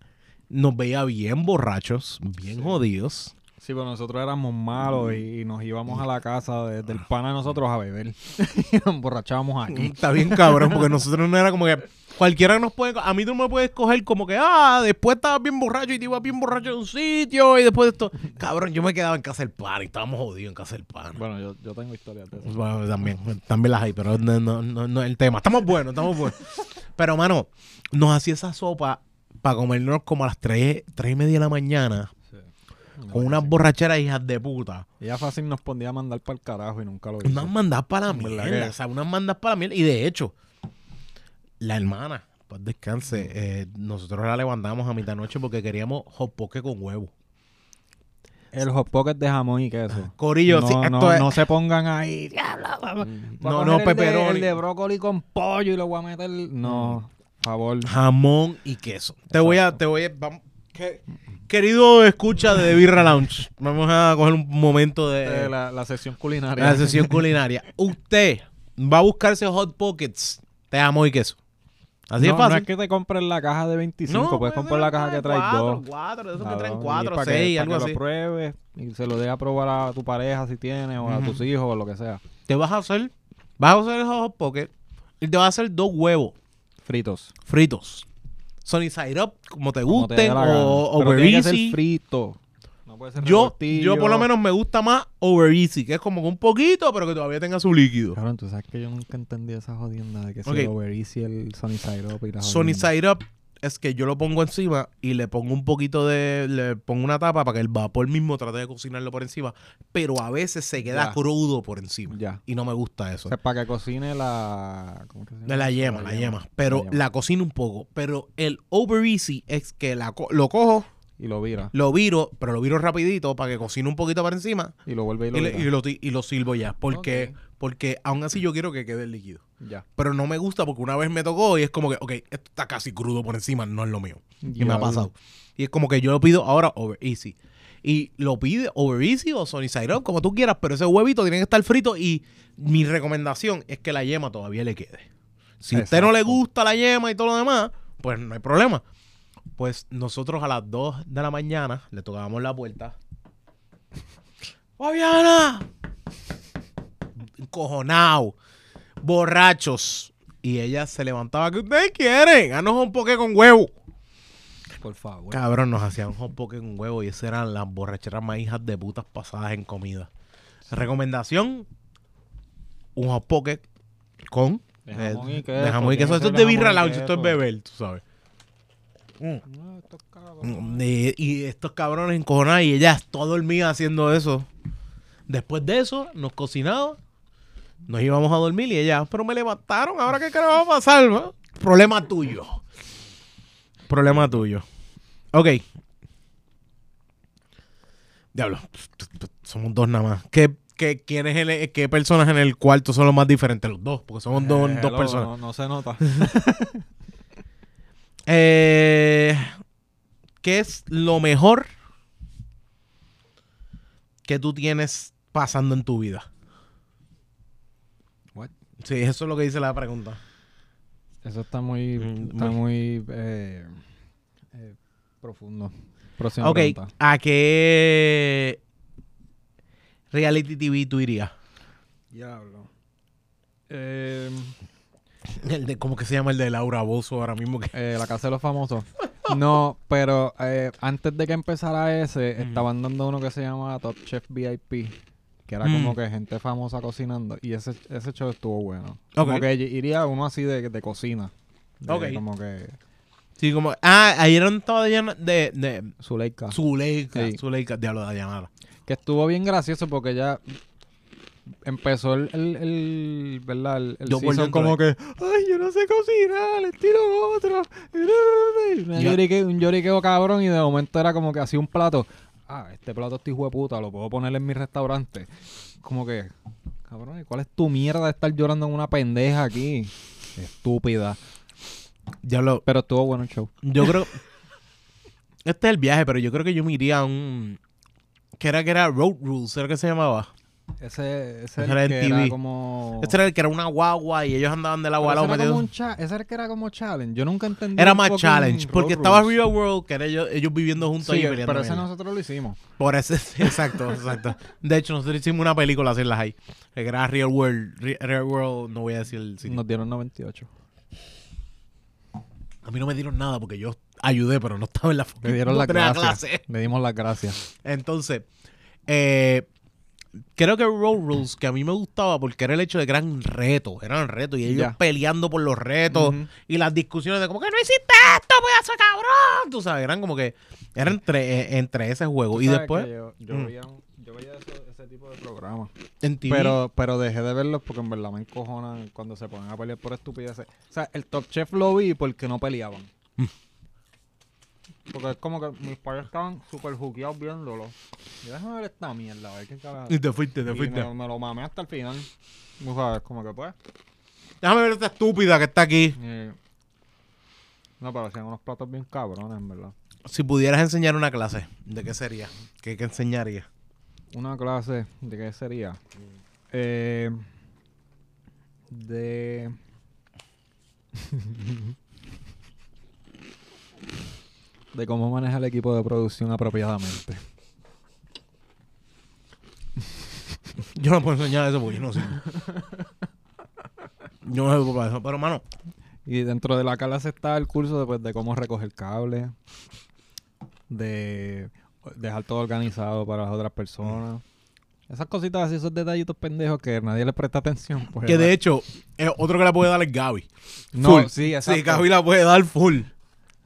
nos veía bien borrachos, bien jodidos. Sí, pero nosotros éramos malos y, y nos íbamos a la casa de- del pana de nosotros a beber. y nos emborrachábamos aquí. Está bien cabrón, porque nosotros no era como que cualquiera nos puede... A mí tú me puedes coger como que, ah, después estabas bien borracho y te ibas bien borracho de un sitio y después de esto... Cabrón, yo me quedaba en casa del pana y estábamos jodidos en casa del pana. Bueno, yo, yo tengo historias de eso. Bueno, también, también las hay, pero no, no, no, no es el tema. Estamos buenos, estamos buenos. Pero, mano, nos hacía esa sopa para comernos como a las 3, tres y media de la mañana con unas borracheras hijas de puta. Ella fácil nos ponía a mandar para el carajo y nunca lo hizo. Unas mandas para la ¿Verdad mierda. que? O sea, unas mandas para la mierda. Y de hecho, la hermana, pues descanse, eh, nosotros la levantamos a mitad de noche porque queríamos hot poke con huevo. El hot pocket de jamón y queso. Corillo, no, sí, no, es- no se pongan ahí. "Diablo, vamos- voy a No, no, pepperoni. El de brócoli con pollo y lo voy a meter. No, favor. Jamón y queso. Te voy a, te voy a, vamos, que- querido escucha de The Birra Lounge, vamos a coger un momento de la, la sesión culinaria. la sesión culinaria. Usted va a buscarse hot pockets de jamón y queso. Así no, es fácil. No es que te compres la caja de 25, puedes comprar la caja que trae cuatro, dos. Cuatro, de esos que traen y cuatro, para que- seis, para que así. lo pruebes y se lo dé a probar a tu pareja si tienes o a tus hijos o lo que sea. Te vas a hacer Vas a usar el Hot Pocket y te vas a hacer dos huevos Fritos. fritos. Sunny Side Up, como te como te gusten, dé la gana. o Pero Over tiene que ser Easy. frito. No puede ser Yo, yo por lo menos me gusta más Over Easy, que es como que un poquito, pero que todavía tenga su líquido. Cabrón, tú sabes que yo nunca entendí esa jodienda de que si Ok. el Over Easy, el Sunny Side Up y la jodienda. Side Up es que yo lo pongo encima y le pongo un poquito de. Le pongo una tapa para que el vapor mismo trate de cocinarlo por encima. Pero a veces se queda Ya. crudo por encima. Ya. Y no me gusta O eso. sea, para que cocine la... ¿Cómo que se llama? De la yema, la yema. Pero La la, yema. cocino un poco. Pero el Over Easy es que la lo cojo, Y lo vira. lo viro, pero lo viro rapidito para que cocine un poquito para encima. Y lo vuelve y lo Y, vira. y lo, y lo silbo ya. Porque, porque aún así yo quiero que quede el líquido. Ya. Pero no me gusta porque una vez me tocó y es como que, ok, esto está casi crudo por encima, no es lo mío. Y me ha pasado. Y es como que yo lo pido ahora over easy. Y lo pide over easy o Sony Side Up, como tú quieras, pero ese huevito tiene que estar frito y mi recomendación es que la yema todavía le quede. Si a usted no le gusta la yema y todo lo demás, pues no hay problema. Pues nosotros a las 2 de la mañana le tocábamos la puerta. ¡Fabiana! Encojonado. Borrachos. Y ella se levantaba. ¿Qué ustedes quieren? Haznos un poke con huevo. Por favor. Cabrón, nos hacían hot poke con huevo y esas eran las borracheras más hijas de putas pasadas en comida. Recomendación: un hot poke con De jamón y eh, queso, de jamón y queso. que Esto es de birra lounge, esto es beber, tú sabes. No, estos cabrones. Mm, Y, y estos cabrones encojonados y ellas todo dormía haciendo eso. Después de eso, nos cocinaba, nos íbamos a dormir y ella, pero me levantaron, ahora qué carajo va a pasar, ¿no? Problema tuyo. Problema tuyo. Ok. Diablo, somos dos nada más. ¿Qué, qué, quién es el- qué personas en el cuarto son los más diferentes? Los dos, porque somos dos, Eh, dos personas. No, no se nota. Eh, ¿Qué es lo mejor que tú tienes pasando en tu vida? What? Sí, eso es lo que dice la pregunta. Eso está muy, Mm, está muy- muy eh, eh, profundo. Próxima ok, pregunta. ¿a qué reality TV tú irías? Diablo. Eh, El de, ¿Cómo que se llama el de Laura Bozo ahora mismo? Que... eh, la casa de los famosos. No, pero eh, antes de que empezara ese, estaban dando uno que se llama Top Chef VIP. Que era Mm. como que gente famosa cocinando. Y ese, ese show estuvo bueno. Ok. Como que iría uno así de, de cocina. De Ok. Como que Sí, como... Ah, ayer estaba de, de, de Zuleika. Zuleika, Sí. Zuleika, diablo de Dayanara. Que estuvo bien gracioso porque ya empezó el, el, el ¿verdad? El, el Yo season como de- que, ay, yo no sé cocinar, le tiro otro. Un Ya. lloriqueo, un lloriqueo cabrón y de momento era como que hacía un plato. Ah, este plato está hijo de puta, lo puedo poner en mi restaurante. Como que, cabrón, ¿y ¿cuál es tu mierda de estar llorando en una pendeja aquí? Estúpida. Diablo, Pero estuvo bueno el show. Yo creo. Este es el viaje, pero yo creo que yo me iría a un. Que era que era Road Rules, ¿era que se llamaba? Ese, ese Ese el era que en era TV. como... Este era el que era una guagua y ellos andaban de la Pero guagua ese, era ese era el que era como challenge. Yo nunca entendí. Era más challenge, porque road estaba. Real World, que era ellos, ellos viviendo juntos Sí, ahí peleando pero ese nosotros lo hicimos. Por eso, exacto, exacto. De hecho, nosotros hicimos una película así en las ahí. Que era Real World. Re- Real World, no voy a decir el sitio. Nos dieron 98. A mí no me dieron nada porque yo ayudé, pero no estaba en la Le dieron no gracias. clase. Le dimos las gracias. Entonces, eh, creo que Road Rules, que a mí me gustaba porque era el hecho de que eran retos, eran retos y ellos peleando por los retos y las discusiones de como que no hiciste esto, pedazo de cabrón. Tú sabes, eran como que, eran entre, eh, entre ese juego. Y después, Yo, yo Mm. veía, yo veía ese, ese tipo de programas. en TV, Pero, pero dejé de verlos porque en verdad me encojonan cuando se ponen a pelear por estupideces. O sea, el Top Chef lo vi porque no peleaban. Mm. Porque es como que mis padres estaban súper juqueados viéndolo. Y déjame ver esta mierda, a ver qué carajo. y te fuiste, te Y fuiste. me, me lo mamé hasta el final. Tú sabes, como que pues. Déjame ver esta estúpida que está aquí. no, pero hacían unos platos bien cabrones, en verdad. Si pudieras enseñar una clase, ¿de qué sería? ¿Qué, qué enseñaría? Una clase, ¿de qué sería? Eh, de... de cómo manejar el equipo de producción apropiadamente. Yo no puedo enseñar eso porque yo no sé. Yo no sé para eso. Pero, mano, Y dentro de la clase está el curso de, pues, de cómo recoger cable, de dejar todo organizado para las otras personas. Esas cositas así, esos detallitos pendejos que nadie le presta atención. Pues, que de hecho, otro que la puede dar es Gaby. No, full. sí, exacto. Sí, Gaby la puede dar full.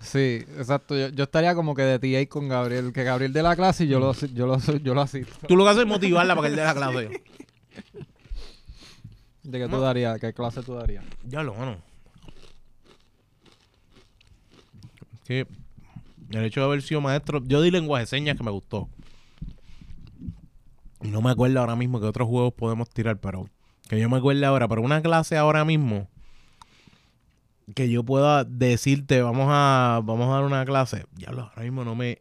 Sí, exacto. Yo, yo estaría como que de TA con Gabriel, que Gabriel de la clase y yo lo, yo lo, yo lo asisto. Tú lo que haces es motivarla para que él dé la clase. ¿De qué tú darías? ¿Qué clase tú darías? Ya lo, mano. Que el hecho de haber sido maestro, yo di lenguaje de señas que me gustó. Y no me acuerdo ahora mismo qué otros juegos podemos tirar, pero que yo me acuerde ahora, pero una clase ahora mismo que yo pueda decirte, vamos a vamos a dar una clase. Ya lo, ahora mismo no me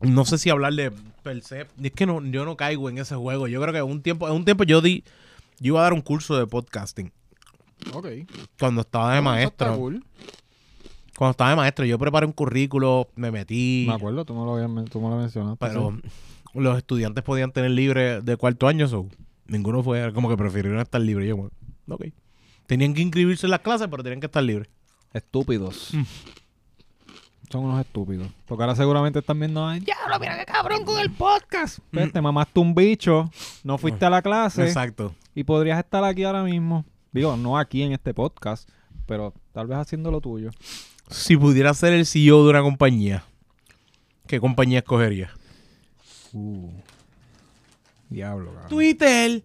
no sé si hablar de per se, es que no, yo no caigo en ese juego. Yo creo que un tiempo, un tiempo yo di, yo iba a dar un curso de podcasting Ok. cuando estaba de maestro. Cuando estaba de maestro, yo preparé un currículo, me metí, Me acuerdo, tú me lo, habías tú me lo mencionaste. pero sí. los estudiantes podían tener libre de cuarto año, so, ninguno fue, como que prefirieron estar libre. Yo, bueno, ok. Tenían que inscribirse en las clases, pero tenían que estar libres. Estúpidos. Mm. Son unos estúpidos. Porque ahora seguramente están viendo. "Ay, Diablo, mira qué cabrón con el podcast. Pues, te mamaste un bicho, no fuiste a la clase Exacto. y podrías estar aquí ahora mismo. Digo, no aquí en este podcast, pero tal vez haciendo lo tuyo. Si pudiera ser el CEO de una compañía, ¿qué compañía escogería? Uh. Diablo, cabrón. Twitter.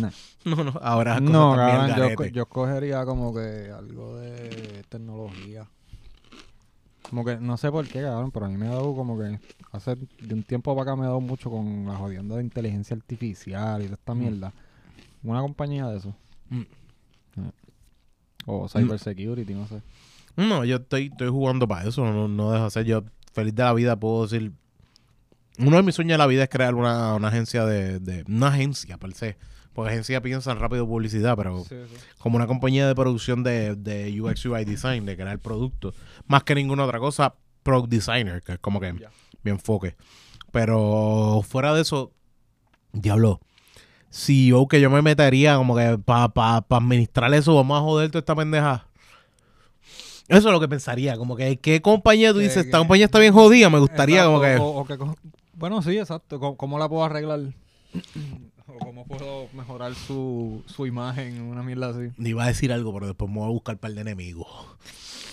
Nah. No, no, ahora No, cabrón, yo, yo escogería como que algo de tecnología. Como que, no sé por qué, cabrón, pero a mí me ha dado como que hace de un tiempo para acá me ha dado mucho con la jodienda de inteligencia artificial y de esta Mm. mierda. Una compañía de eso. Mm. Eh. O cybersecurity, no sé. No, yo estoy, estoy jugando para eso, no, no dejo de hacer. Yo, feliz de la vida, puedo decir. Uno de mis sueños de la vida es crear una, una agencia de, de- Una agencia, per se. Porque agencia piensan rápido publicidad, pero como una compañía de producción de, de UX UI design, de crear productos. Más que ninguna otra cosa, product designer, que es como que mi enfoque. Pero fuera de eso, diablo. CEO que yo me metería como que para pa, pa administrar eso, vamos a joder toda esta pendeja. Eso es lo que pensaría, como que qué compañía tú Que- dices, esta compañía está bien jodida, me gustaría Exacto, como que... o- o que bueno, sí, exacto. ¿Cómo, cómo la puedo arreglar? O cómo puedo mejorar su, su imagen, una mierda así. Iba a decir algo, pero después me voy a buscar un par de enemigos.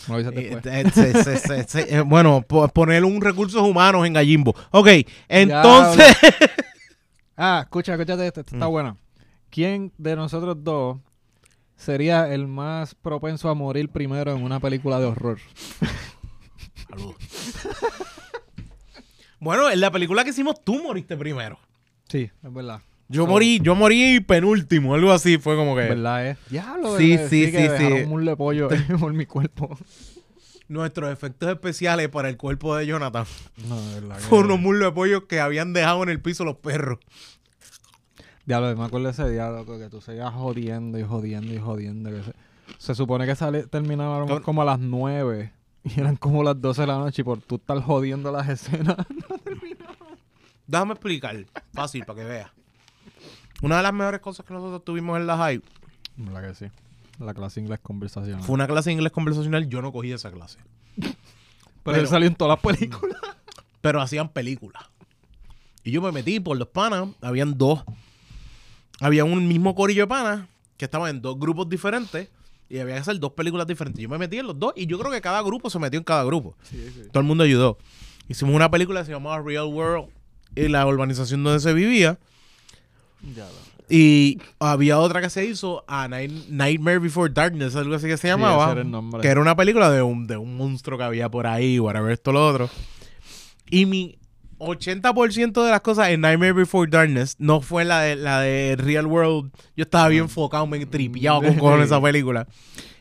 Eh, eh, eh, bueno, po- poner un recursos humanos en Gallimbo. Ok, entonces... Ah, escucha, escúchate esta está Mm. buena. ¿Quién de nosotros dos sería el más propenso a morir primero en una película de horror? Saludos. bueno, en la película que hicimos, tú moriste primero. Sí, es verdad. Yo morí, yo morí penúltimo, algo así, fue como que ¿Verdad, eh? Diablo, Sí, bebé, sí, sí, sí. un muslo de pollo por mi cuerpo. nuestros efectos especiales para el cuerpo de Jonathan No, de verdad. fueron unos muslos de pollo que habían dejado en el piso los perros. Diablo, me acuerdo de ese día, loco, que tú seguías jodiendo y jodiendo y jodiendo. que se, se supone que sale, terminaba Con- como a las 9 y eran como las 12 de la noche y por tú estar jodiendo las escenas. Déjame explicar, fácil, para que veas. Una de las mejores cosas que nosotros tuvimos en la high ¿Verdad que sí? La clase inglés conversacional. fue una clase de inglés conversacional. Yo no cogí esa clase. Pero, pero- él salió en todas las películas. pero hacían películas. Y yo me metí por los panas, habían dos. Había un mismo corillo de panas que estaban en dos grupos diferentes y había que hacer dos películas diferentes. Yo me metí en los dos y yo creo que cada grupo se metió en cada grupo. Todo el mundo ayudó. Hicimos una película que se llamaba Real World y la urbanización donde se vivía. Y había otra que se hizo, a Night- Nightmare Before Darkness, algo así que se llamaba. era el. Que era una película de un, de un monstruo que había por ahí, whatever, esto, lo otro. Y mi 80% de las cosas en Nightmare Before Darkness no fue la de, la de Real World. Yo estaba bien enfocado, me tripeado con cojones esa película.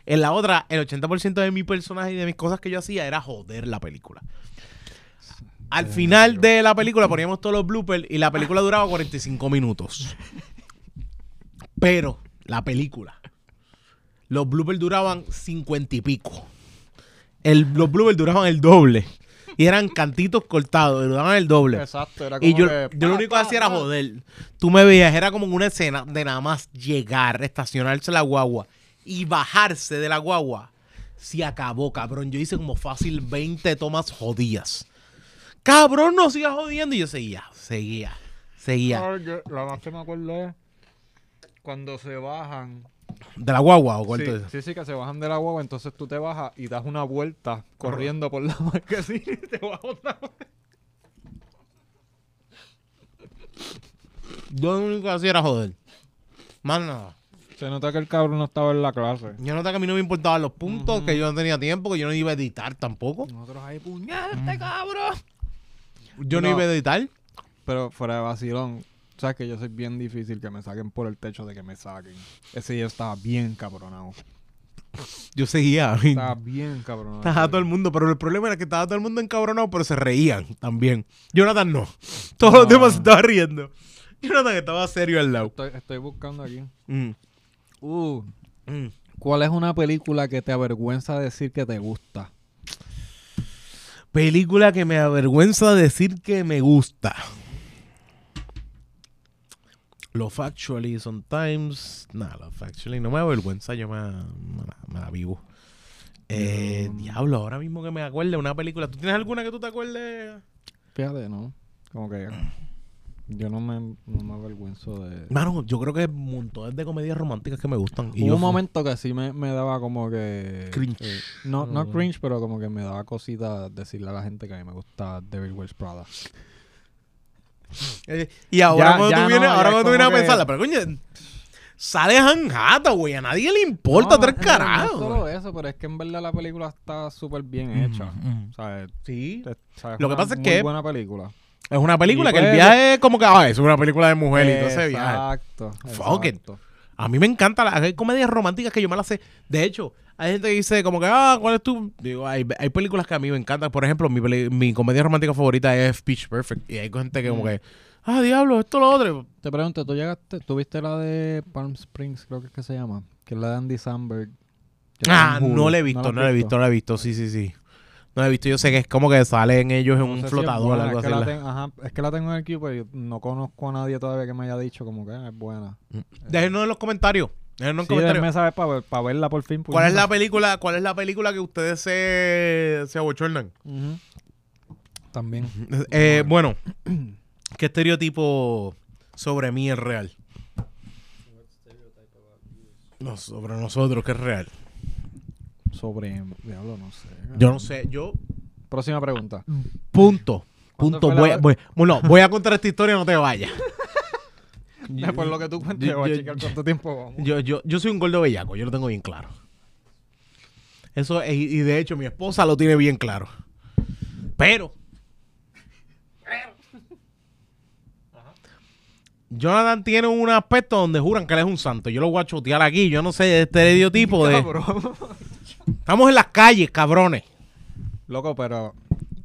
En la otra, el 80% de mi personaje y de mis cosas que yo hacía era joder la película. Al final de la película poníamos todos los bloopers y la película duraba 45 minutos. Pero la película, los bloopers duraban 50 y pico. El, los bloopers duraban el doble. y eran cantitos cortados, y lo daban el doble. Exacto, era Y como yo, que, yo lo pa, único que pa, hacía era pa. joder. Tú me veías, era como una escena de nada más llegar, estacionarse la guagua y bajarse de la guagua. Se acabó, cabrón. Yo hice como fácil 20 tomas jodidas. Cabrón, no sigas jodiendo. Y yo seguía, seguía, seguía. Ay, yo- la más que me acuerdo es cuando se bajan. ¿De la guagua o Sí, cuánto es? sí, sí, que se bajan de la guagua, entonces tú te bajas y das una vuelta corriendo por la marquesina y te bajas una Yo lo único que hacía era joder. Más nada. Se nota que el cabrón no estaba en la clase. Yo noté que a mí no me importaban los puntos, que yo no tenía tiempo, que yo no iba a editar tampoco. Nosotros ahí, puñal, este cabrón. Yo no, No. iba a editar. Pero fuera de vacilón, sabes que yo soy bien difícil que me saquen por el techo de que me saquen. Ese día estaba bien cabronado. Yo seguía. Estaba bien cabronado. Estaba todo el mundo, pero el problema era que estaba todo el mundo encabronado, pero se reían también. Jonathan no. Todos los No. demás se estaban riendo. Jonathan estaba serio al lado. Estoy, estoy buscando aquí. Mm, Uh, mm. ¿Cuál es una película que te avergüenza decir que te gusta? Película que me avergüenza decir que me gusta. Love Actually, sometimes. Nah, Love Actually no me avergüenza, yo me, me la, me la vivo. Eh. Diablo, ahora mismo que me acuerde una película. ¿Tú tienes alguna que tú te acuerdes? Fíjate, ¿no? Como que yo no me, no me avergüenzo de... Mano, yo creo que hay montones de comedias románticas que me gustan. Y Hubo yo un momento que sí me, me daba como que... Cringe. eh, no, no Mm. cringe, pero como que me daba cosita decirle a la gente que a mí me gusta Devil Wears Prada. Eh, y ahora Ya- cuando ya tú vienes, no, ahora ya cuando es tú vienes a que- pensarla, pero coño, sale Hanjata, güey, a nadie le importa No, tres no, carajos. No, solo eso, pero es que en verdad la película está súper bien hecha. O sea, Sí. es- o sea, es Lo que una pasa es muy que- buena película. Es una película que el pues- viaje es como que, ah, es una película de mujer y todo ese viaje. Exacto. Fuck it. A mí me encanta las hay comedias románticas que yo me las sé. De hecho, hay gente que dice como que, ah, ¿cuál es tu...? Digo, hay, hay películas que a mí me encantan. Por ejemplo, mi, mi comedia romántica favorita es Pitch Perfect. Y hay gente que como Mm. que, ah, diablo, esto lo otro. Te pregunto, ¿tú llegaste, tú viste la de Palm Springs, creo que es que se llama? Que es la de Andy Samberg. Ah, no la he visto, no la he visto, no la he visto. Sí, sí, sí. No la he visto. Yo sé que es como que salen ellos en No un si flotador o algo es así. que la la- ten- ajá, es que la tengo en el pero yo no conozco a nadie todavía que me haya dicho como que ah, es buena. Déjenos en los comentarios. Déjenos en Sí, comentarios. déjame saber para verla por fin. ¿Cuál es la película, cuál es la película que ustedes se, se abochornan? También. Eh, bueno, ¿qué estereotipo sobre mí es real? No, sobre nosotros, ¿qué es real? Sobre. Diablo, no sé. Yo no sé, yo. Próxima pregunta. Punto. ¿Cuándo Punto. la Voy, bueno, voy a contar esta historia, no te vayas. Después lo que tú cuentes, yo- voy a checar cuánto tiempo vamos. Yo, yo, yo soy un gordo bellaco, yo lo tengo bien claro. Eso es, y de hecho mi esposa lo tiene bien claro. Pero. Jonathan tiene un aspecto donde juran que él es un santo. Yo lo voy a chotear aquí. Yo no sé de este estereotipo de. Estamos en las calles, cabrones. Loco, pero.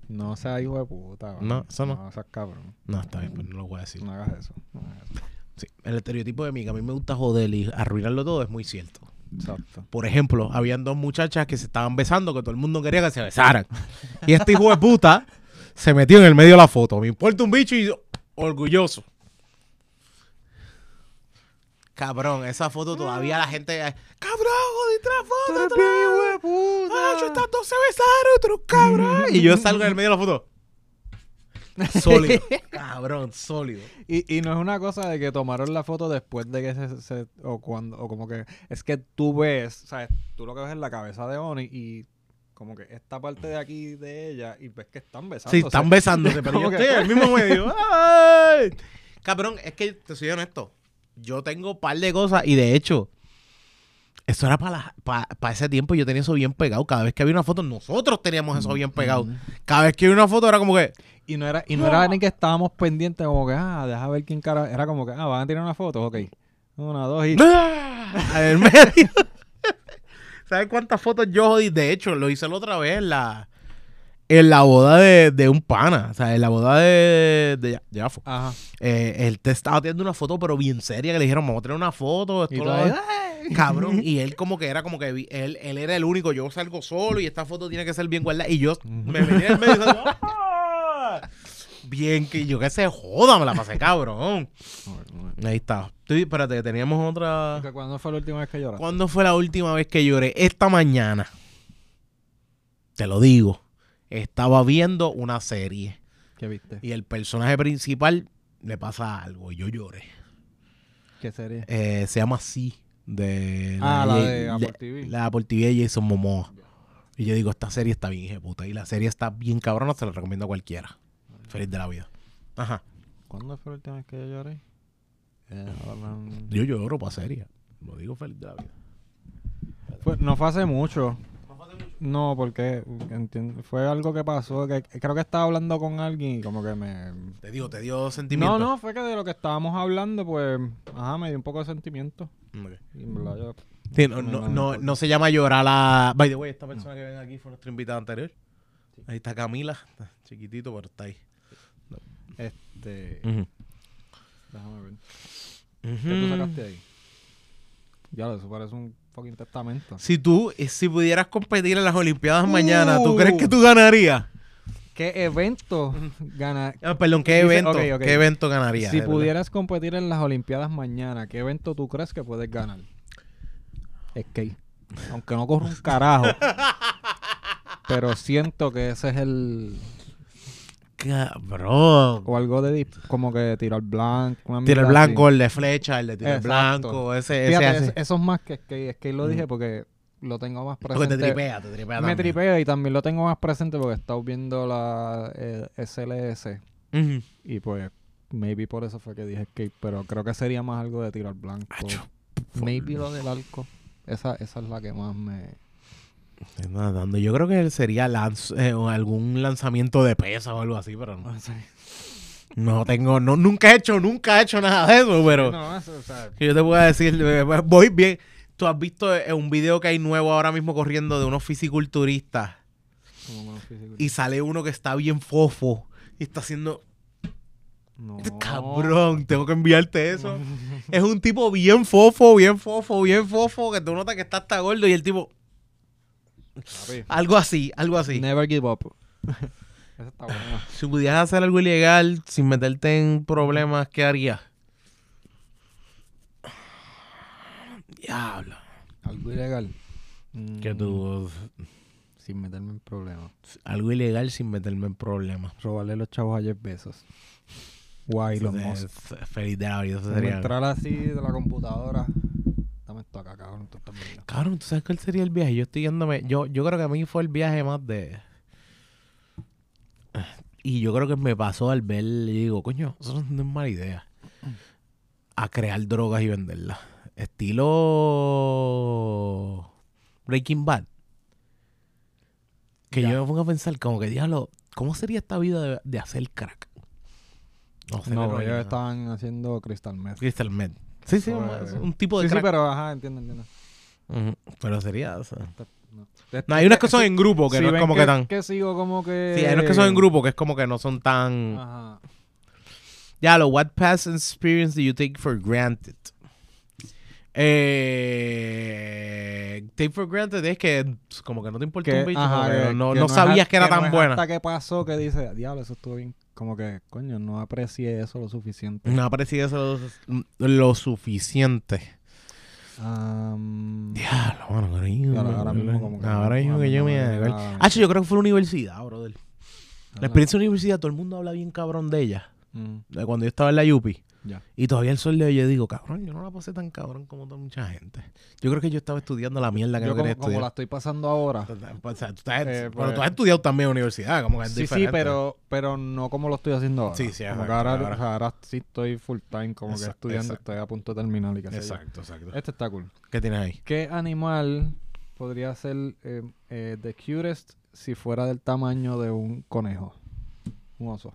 No seas hijo de puta. No, eso no. No seas cabrón. No, está bien, pues no lo voy a decir. No hagas eso. No hagas eso. Sí, el estereotipo de mí, que a mí me gusta joder y arruinarlo todo, es muy cierto. Exacto. Por ejemplo, habían dos muchachas que se estaban besando, que todo el mundo quería que se besaran. Y este hijo de puta se metió en el medio de la foto. Me importa un bicho y orgulloso. Cabrón, esa foto todavía la gente. Cabrón, jodiste la foto. otra vez. Macho, estas dos se besaron, otro cabrón. Y yo salgo en el medio de la foto. Sólido. cabrón, sólido. Y, y no es una cosa de que tomaron la foto después de que se, se- o cuando o como que es que tú ves, sabes, tú lo que ves es la cabeza de Oni y como que esta parte de aquí de ella y ves que están besando. Sí, están besándose, pero yo estoy en el mismo medio. ¡Ay! Cabrón, es que te soy honesto. Yo tengo un par de cosas y de hecho, eso era para para ese tiempo. Yo tenía eso bien pegado. Cada vez que había una foto, nosotros teníamos eso bien pegado. Cada vez que había una foto era como que. Y no era y no era ni que estábamos pendientes como que ah, deja ver quién cara, era como que ah, van a tirar una foto, ok. Una, dos y ¡Ah! En el medio. ¿Sabes cuántas fotos yo jodí? De hecho, lo hice la otra vez la. En la boda de, de un pana, o sea, en la boda de, de, de Jafo. Ajá. Eh, él te estaba teniendo una foto, pero bien seria, que le dijeron, vamos a tener una foto, Y esto tú lo- ahí, cabrón. Y él como que era como que él, él era el único, yo salgo solo y esta foto tiene que ser bien guardada. Y yo me metí en medio y dije, "Ah". Bien, que yo que se joda, me la pasé cabrón. Ahí está. Sí, espérate, teníamos otra... ¿Cuándo fue la última vez que lloraste? ¿Cuándo fue la última vez que lloré? Esta mañana. Te lo digo. Estaba viendo una serie ¿Qué viste? y el personaje principal le pasa algo y yo lloré. ¿Qué serie? Eh, se llama Sí de Ah, la de Apple TV. La Apple TV de Jason Momoa. Y yo digo, esta serie está bien, hija de puta. Y la serie está bien cabrona, se la recomiendo a cualquiera. Feliz de la vida. Ajá. ¿Cuándo fue la última vez que yo lloré? Eh, Yo lloro para serie. Lo digo feliz de la vida. fue- no fue hace mucho. No, porque entiendo, fue algo que pasó. que Creo que estaba hablando con alguien y como que me. Te digo, te dio sentimiento. No, no, fue que de lo que estábamos hablando, pues. Ajá, me dio un poco de sentimiento. Ok. Y en verdad yo. Sí, no, No, no, no, se llama llorar a... By the way, esta persona que ven aquí fue nuestra invitada anterior. Ahí está Camila. Está chiquitito, pero está ahí. Este. Déjame ver. ¿Qué tú sacaste ahí? Ya, eso parece un fucking testamento. Si tú, eh, si pudieras competir en las Olimpiadas mañana, ¿tú Uh. crees que tú ganarías? ¿Qué evento gana? Ah, perdón, ¿qué Dice- evento? ¿Qué evento ganarías? Si verdad? pudieras competir en las Olimpiadas mañana, ¿qué evento tú crees que puedes ganar? Skate. Aunque no corro un carajo. pero siento que ese es el. Cabrón. O algo de. Como que tirar blanco. una Tira el mierda así. blanco, el de flecha, el de tiro Exacto. blanco, ese, ese Fíjate, es- eso es más que skate. Skate lo Mm. dije porque lo tengo más Porque presente. te tripea, te tripea Me también. tripea y también lo tengo más presente porque he estado viendo la eh, SLS. Ujú. Y pues, maybe por eso fue que dije skate. Pero creo que sería más algo de tirar blanco. Acho, Maybe lo del arco. Esa, esa es la que más me. Nadando. Yo creo que sería lanz- eh, o algún lanzamiento de pesa o algo así, pero no, no tengo, no, nunca he hecho, nunca he hecho nada de eso, pero No, eso, o sea, que yo te puedo decir, eh, voy bien. Tú has visto eh, un video que hay nuevo ahora mismo corriendo de unos fisiculturistas más físico. y sale uno que está bien fofo y está haciendo, No. cabrón, tengo que enviarte eso. Es un tipo bien fofo, bien fofo, bien fofo, que tú notas que está hasta gordo y el tipo. Algo así, algo así. Never give up. Esa está buena. Si pudieras hacer algo ilegal sin meterte en problemas, ¿qué harías? Diablo. Algo ilegal. Que Mm, tú, Sin meterme en problemas. algo ilegal sin meterme en problemas. Robarle los chavos a Jeff Bezos. Guay, los Eso Feliz de la vida, eso sería. Entrar así de la computadora. Esto acá, cabrón. Tú estás. Cabrón, ¿tú sabes cuál sería el viaje? Yo estoy yéndome. Yo, yo creo que a mí fue el viaje más de. Y yo creo que me pasó al ver y digo, coño, eso no es mala idea. A crear drogas y venderlas. Estilo. Breaking Bad. Que Ya. yo me pongo a pensar, como que diablo, ¿cómo sería esta vida de, de hacer crack? No, No, ellos estaban haciendo Crystal Meth. Crystal Meth. Sí, sí, un, un tipo de Sí, sí, pero ajá, entiendo, entiendo. Pero sería. o sea, No. No, hay unas que son en grupo, que Si no es como que, tan. Que sigo como que... Sí, hay unas que son en grupo, que es como que no son tan. Ajá. Ya, lo what past experience do you take for granted? Eh, take for granted es que como que no te importa un bicho, ajá, que no, que no es sabías a- que era tan buena. Hasta que pasó que dice, diablo, eso estuvo bien. Como que, coño, no aprecié eso lo suficiente. No aprecié eso lo, lo suficiente. Am, Diablo, bueno. Ahora- ahora mismo como que Ahora mismo a que yo me... Ah, yo creo que fue la universidad, brother. La experiencia de la universidad, todo el mundo habla bien cabrón de ella. Mm, De cuando yo estaba en la Yupi. Ya. Y todavía el sol de hoy yo digo, cabrón, yo no la pasé tan cabrón como toda mucha gente. Yo creo que yo estaba estudiando la mierda que Yo no quería como, como la estoy pasando ahora. O sea, tú estás- Eh, pero pues- tú has estudiado también en universidad, como que es Sí, diferente. sí, pero, pero no como lo estoy haciendo ahora. Sí, sí, como exacto, ahora, ahora. o sea, ahora sí estoy full time, como que Exacto, estudiando, exacto. estoy a punto de terminar y qué sé yo. Exacto, exacto. Este está cool. ¿Qué tienes ahí? ¿Qué animal podría ser eh, eh, the cutest si fuera del tamaño de un conejo? Un oso.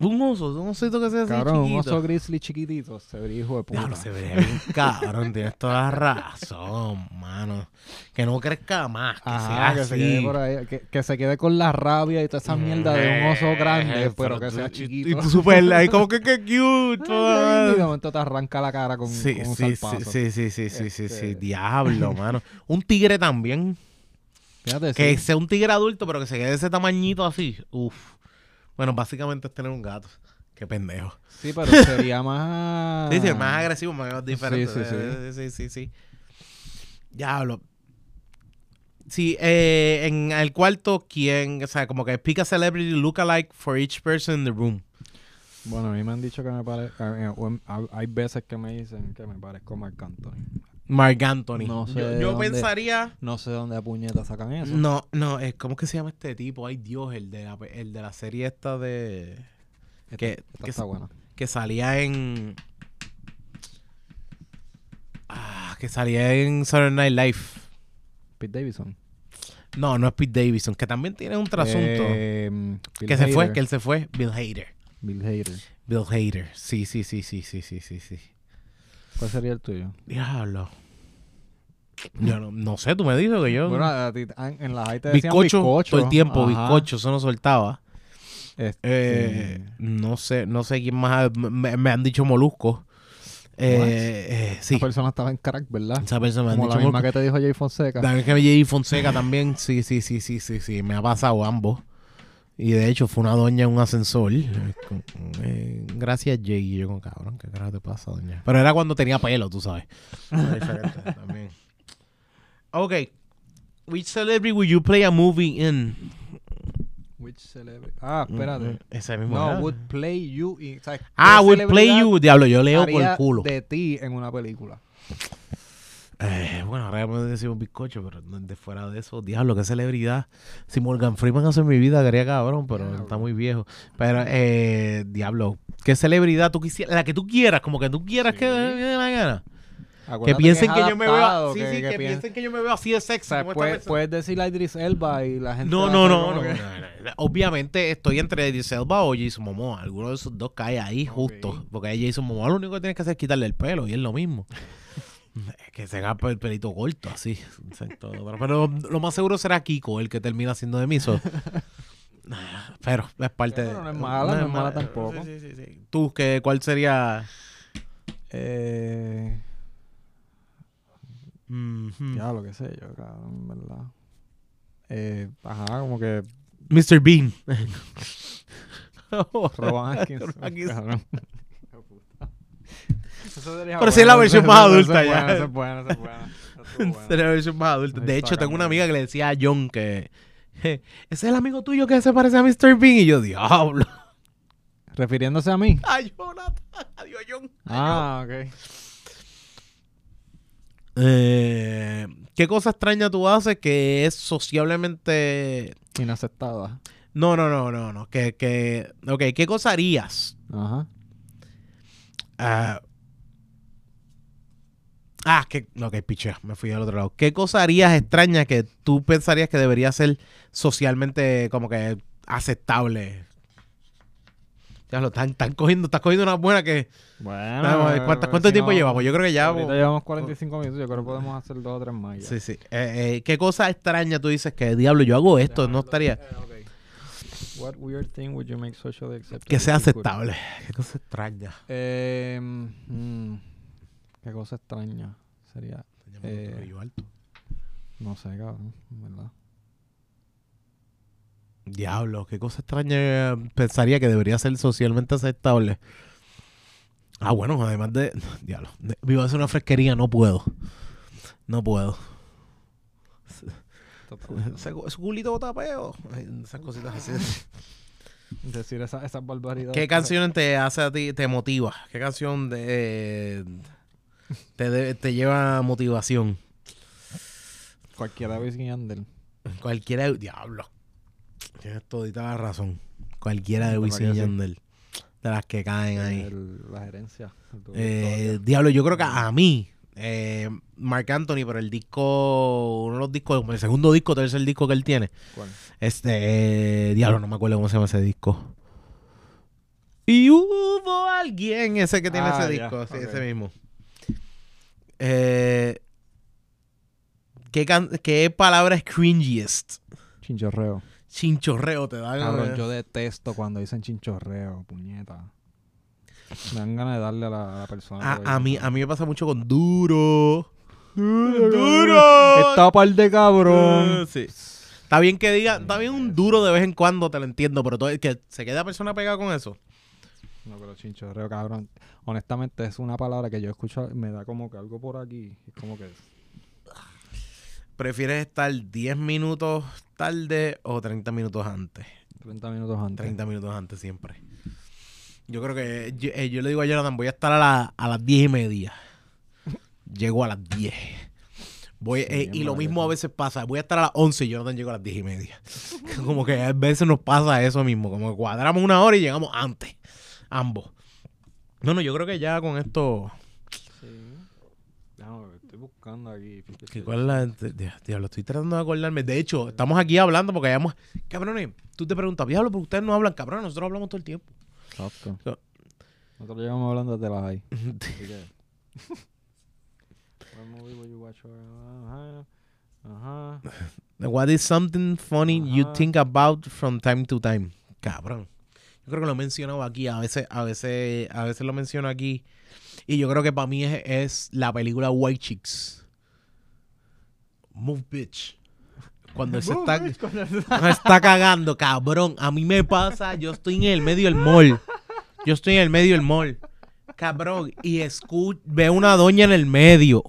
Un oso, un osito que se hace Cabrón, un chiquito. oso grizzly chiquitito. Se vería hijo de puta. Diablo, se vería bien cabrón, tienes toda la razón, mano. Que no crezca más, que Ajá, sea que así. se quede por ahí, que, que se quede con la rabia y toda esa mierda de un oso grande, Eh, pero que tú- sea chiquito. Y tú super ahí como que qué cute. Ay, y de momento te arranca la cara con, Sí, con un sí, sí, zarpazo. sí, sí, sí, sí, sí, sí, Este- diablo, mano. Un tigre también. Fíjate, Que sí. sea un tigre adulto, pero que se quede de ese tamañito así. Uf. Bueno, básicamente es tener un gato. Qué pendejo. Sí, pero sería más... Sí, sí, más agresivo, más diferente. sí, sí. Eh, sí, sí, sí. Diablo. Sí, eh, en el cuarto, ¿quién? O sea, como que pick a celebrity lookalike for each person in the room. Bueno, a mí me han dicho que me parece... Hay veces que me dicen que me parezco a Marc Anthony. Mark Anthony. No sé yo de yo dónde- pensaría. No sé dónde a puñeta sacan eso. No, no, es ¿cómo que se llama este tipo? Ay, Dios, el de la, el de la serie esta de. Esta- que- esta que está buena. Que salía en. Ah, que salía en Saturday Night Live. Pete Davidson. No, no es Pete Davidson, que también tiene un trasunto. Eh, Bill que se fue, que él se fue. Bill Hader. Bill Hader. Bill Hader. Sí, sí, sí, sí, sí, sí, sí, sí. ¿Cuál sería el tuyo? Diablo. Yo no, no sé, tú me dices que yo. Bueno, a ti- a- en la high te decían bizcocho, bizcocho. todo el tiempo, Ajá. bizcocho, eso no soltaba. Este, Eh, no sé, no sé quién más. Me, me han dicho molusco. Eh, eh, sí, Esa persona estaba en crack, ¿verdad? esa persona me han Como la dicho misma molusco. que te dijo Jay Fonseca. También que Jay Fonseca también, sí, sí, sí, sí, sí, sí, me ha pasado ambos. Y de hecho fue una doña en un ascensor. eh, eh, gracias Jay. Y yo con cabrón, ¿qué carajo te pasa, doña? Pero era cuando tenía pelo, tú sabes. Diferente también. Ok. Which celebrity would you play a movie in? Which celebrity? Ah, espérate. Mm, Ese mismo. No, era. would play you. in- o sea, ¿qué Ah, would play you. Diablo, yo leo por el culo. de ti en una película. Eh, bueno, ahora me decimos bizcocho, pero de fuera de eso, diablo, qué celebridad. Si Morgan Freeman hace mi vida, quería cabrón, pero Diablo. está muy viejo. Pero, eh, diablo, qué celebridad tú quisieras, la que tú quieras, como que tú quieras que me la gana. Que piensen que, yo me veo, adaptado, sí, sí, que, piensen- piensen que yo me veo así de O sexy. sea, como esta puedes, puedes decir a Idris Elba y la gente. No, no, no, no. Obviamente estoy entre Idris Elba o Jason Momoa. Alguno de esos dos cae ahí justo. Porque Jason Momoa lo único que tienes que hacer es quitarle el pelo y es lo mismo. Es que se haga el pelito corto, así. Exacto. Pero, lo más seguro será Kiko el que termina siendo de miso. Pero es parte de. no es mala, no es mala tampoco. Sí, sí, sí. ¿Tú qué, cuál sería? Eh, ya lo que sé yo, cabrón, en verdad. Eh, ajá, como que Mr. Bean. Roban Atkinson. Atkinson. cabrón. Eso sería Pero si es la versión más adulta ya. Eso es bueno, eso es bueno. La versión más adulta. De hecho, tengo una amiga que le decía a John que "Je, ese es el amigo tuyo que se parece a Mr. Bean. Y yo, diablo. Refiriéndose a mí. A Jonathan. Adiós, John. Ah, ok. Eh, ¿Qué cosa extraña tú haces que es sociablemente... Inaceptada. No, no, no, no, no. Que, que... Ok, ¿qué cosa harías? Ajá. Ah, ah, que... Ok, pichea, me fui al otro lado. ¿Qué cosa harías extraña que tú pensarías que debería ser socialmente como que aceptable? Ya lo están, están cogiendo, estás cogiendo una buena que... Bueno. Vamos a ver, ¿cuánta- ¿Cuánto si tiempo no- llevamos? Yo creo que ya... Ahorita llevamos 45 minutos. Yo creo que podemos hacer dos o tres más. ya. Sí, sí. Eh, eh, ¿Qué cosa extraña tú dices que, diablo, yo hago esto? Déjame No estaría... Eh, ok. What weird thing would you make socially acceptable? Que sea aceptable. ¿Qué cosa extraña? Eh, mm, qué cosa extraña sería. Eh, No sé, cabrón. en ¿Verdad? Diablo, qué cosa extraña pensaría que debería ser socialmente aceptable. Ah, bueno, además de. Diablo. de- Vivo a hacer una fresquería, no puedo. No puedo. Ese, ese culito bota peo. Ay, Esas cositas así. Decir esa- esas barbaridades. ¿Qué canción te hace a ti, te motiva? ¿Qué canción de, te, de- te lleva motivación? Cualquiera de Wisin y Yandel. Cualquiera de... Diablo. Tienes todita la razón. Cualquiera de ¿Verdad Wisin y. De las que caen ahí. El- la gerencia. Eh, diablo, yo creo que a mí, eh, Mark Anthony, pero el disco, uno de los discos, el segundo disco, tercer disco que él tiene, ¿Cuál? este, eh, diablo, no me acuerdo cómo se llama ese disco. Y hubo alguien, ese que tiene Ah, ese disco, sí, ese mismo. Eh, ¿qué, can- ¿Qué palabra es cringiest? Chinchorreo. Chinchorreo te da Cabrón, yo detesto cuando dicen chinchorreo, puñeta. Me dan ganas de darle a la, a la persona. a, mí, a mí me pasa mucho con duro. ¡Duro! Está par de cabrón. Eh, sí. Está bien que diga, está bien un duro de vez en cuando, te lo entiendo, pero todo, que se queda persona pegada con eso. No, pero chinchorreo, cabrón. Honestamente, es una palabra que yo escucho, me da como que algo por aquí. Es como que. ¿Prefieres estar 10 minutos tarde o 30 minutos antes? 30 minutos antes. 30 minutos antes siempre. Yo creo que yo, eh, yo le digo a Jonathan, voy a estar a, la- a las 10 y media. Llego a las 10. Voy, Sí, eh, y lo mismo a veces pasa. Voy a estar a las 11 y Jonathan llega a las 10 y media. como que a veces nos pasa eso mismo. Como que cuadramos una hora y llegamos antes. Ambos. No, no, yo creo que ya con esto... Sí. Estoy buscando aquí. ¿qué- ¿Cuál la...? di- Diablo, estoy tratando de acordarme. De hecho, estamos aquí hablando porque hayamos... Cabrones, tú te preguntas, diablo, pero ustedes no hablan, cabrón. Nosotros hablamos todo el tiempo. Exacto. So- Nosotros llevamos hablando desde las watch? Ajá. Ajá. What is something funny you Ajá. think about from time to time? Cabrón. Yo creo que lo he mencionado aquí, a veces, a veces, a veces lo menciono aquí. Y yo creo que para mí es, es la película White Chicks. Move Bitch. Cuando él se está, está cagando, cabrón. A mí me pasa, yo estoy en el medio del mall. Yo estoy en el medio del mall. Cabrón. Y escu veo una doña en el medio.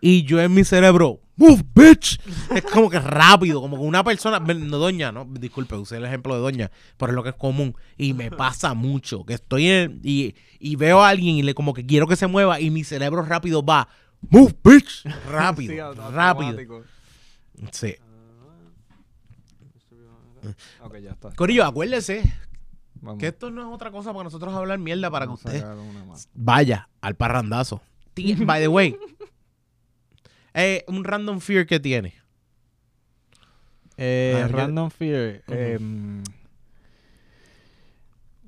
Y yo en mi cerebro, move, bitch. Es como que rápido, como que una persona, no doña, no, disculpe, usé el ejemplo de doña, pero es lo que es común. Y me pasa mucho, que estoy en, y, y veo a alguien y le como que quiero que se mueva y mi cerebro rápido va, move, bitch. Rápido, Sí, rápido. Sí. Ok, ya está. Corillo, acuérdese Vamos. que esto no es otra cosa para nosotros hablar mierda para que Vamos a usted vaya al parrandazo. By the way, eh, un random fear que tiene. Eh, Ah, Random Fear. Em,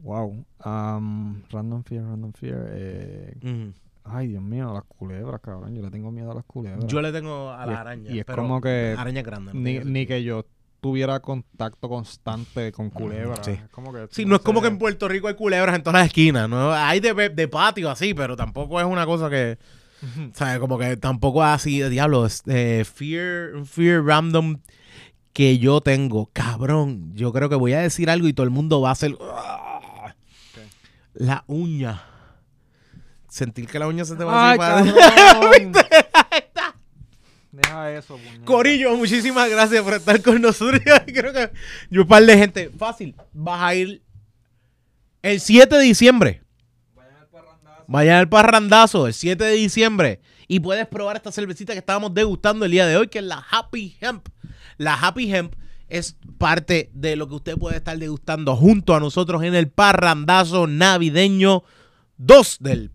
wow. am, random Fear, Random Fear. eh, ay, Dios mío, las culebras, cabrón. Yo le tengo miedo a las culebras. Yo le tengo a Y la es- araña. y es pero como que Araña grande. ¿no? ni, ni que yo tuviera contacto constante con culebras. sí. Es como que, Sí, no es como que en Puerto Rico hay culebras en todas las esquinas. ¿no? Hay de, de patio así, pero tampoco es una cosa que. ¿Sabes? Como que tampoco así diablo. eh, fear, fear random que yo tengo. Cabrón, yo creo que voy a decir algo y todo el mundo va a hacer. La uña. Sentir que la uña se te va a hacer. Deja eso, puñeta. Corillo, muchísimas gracias por estar con nosotros. Yo creo que yo un par de gente. Fácil. Vas a ir el 7 de diciembre. Vayan al parrandazo el 7 de diciembre. Y puedes probar esta cervecita que estábamos degustando el día de hoy, que es la Happy Hemp. La Happy Hemp es parte de lo que usted puede estar degustando junto a nosotros en el parrandazo navideño 2 del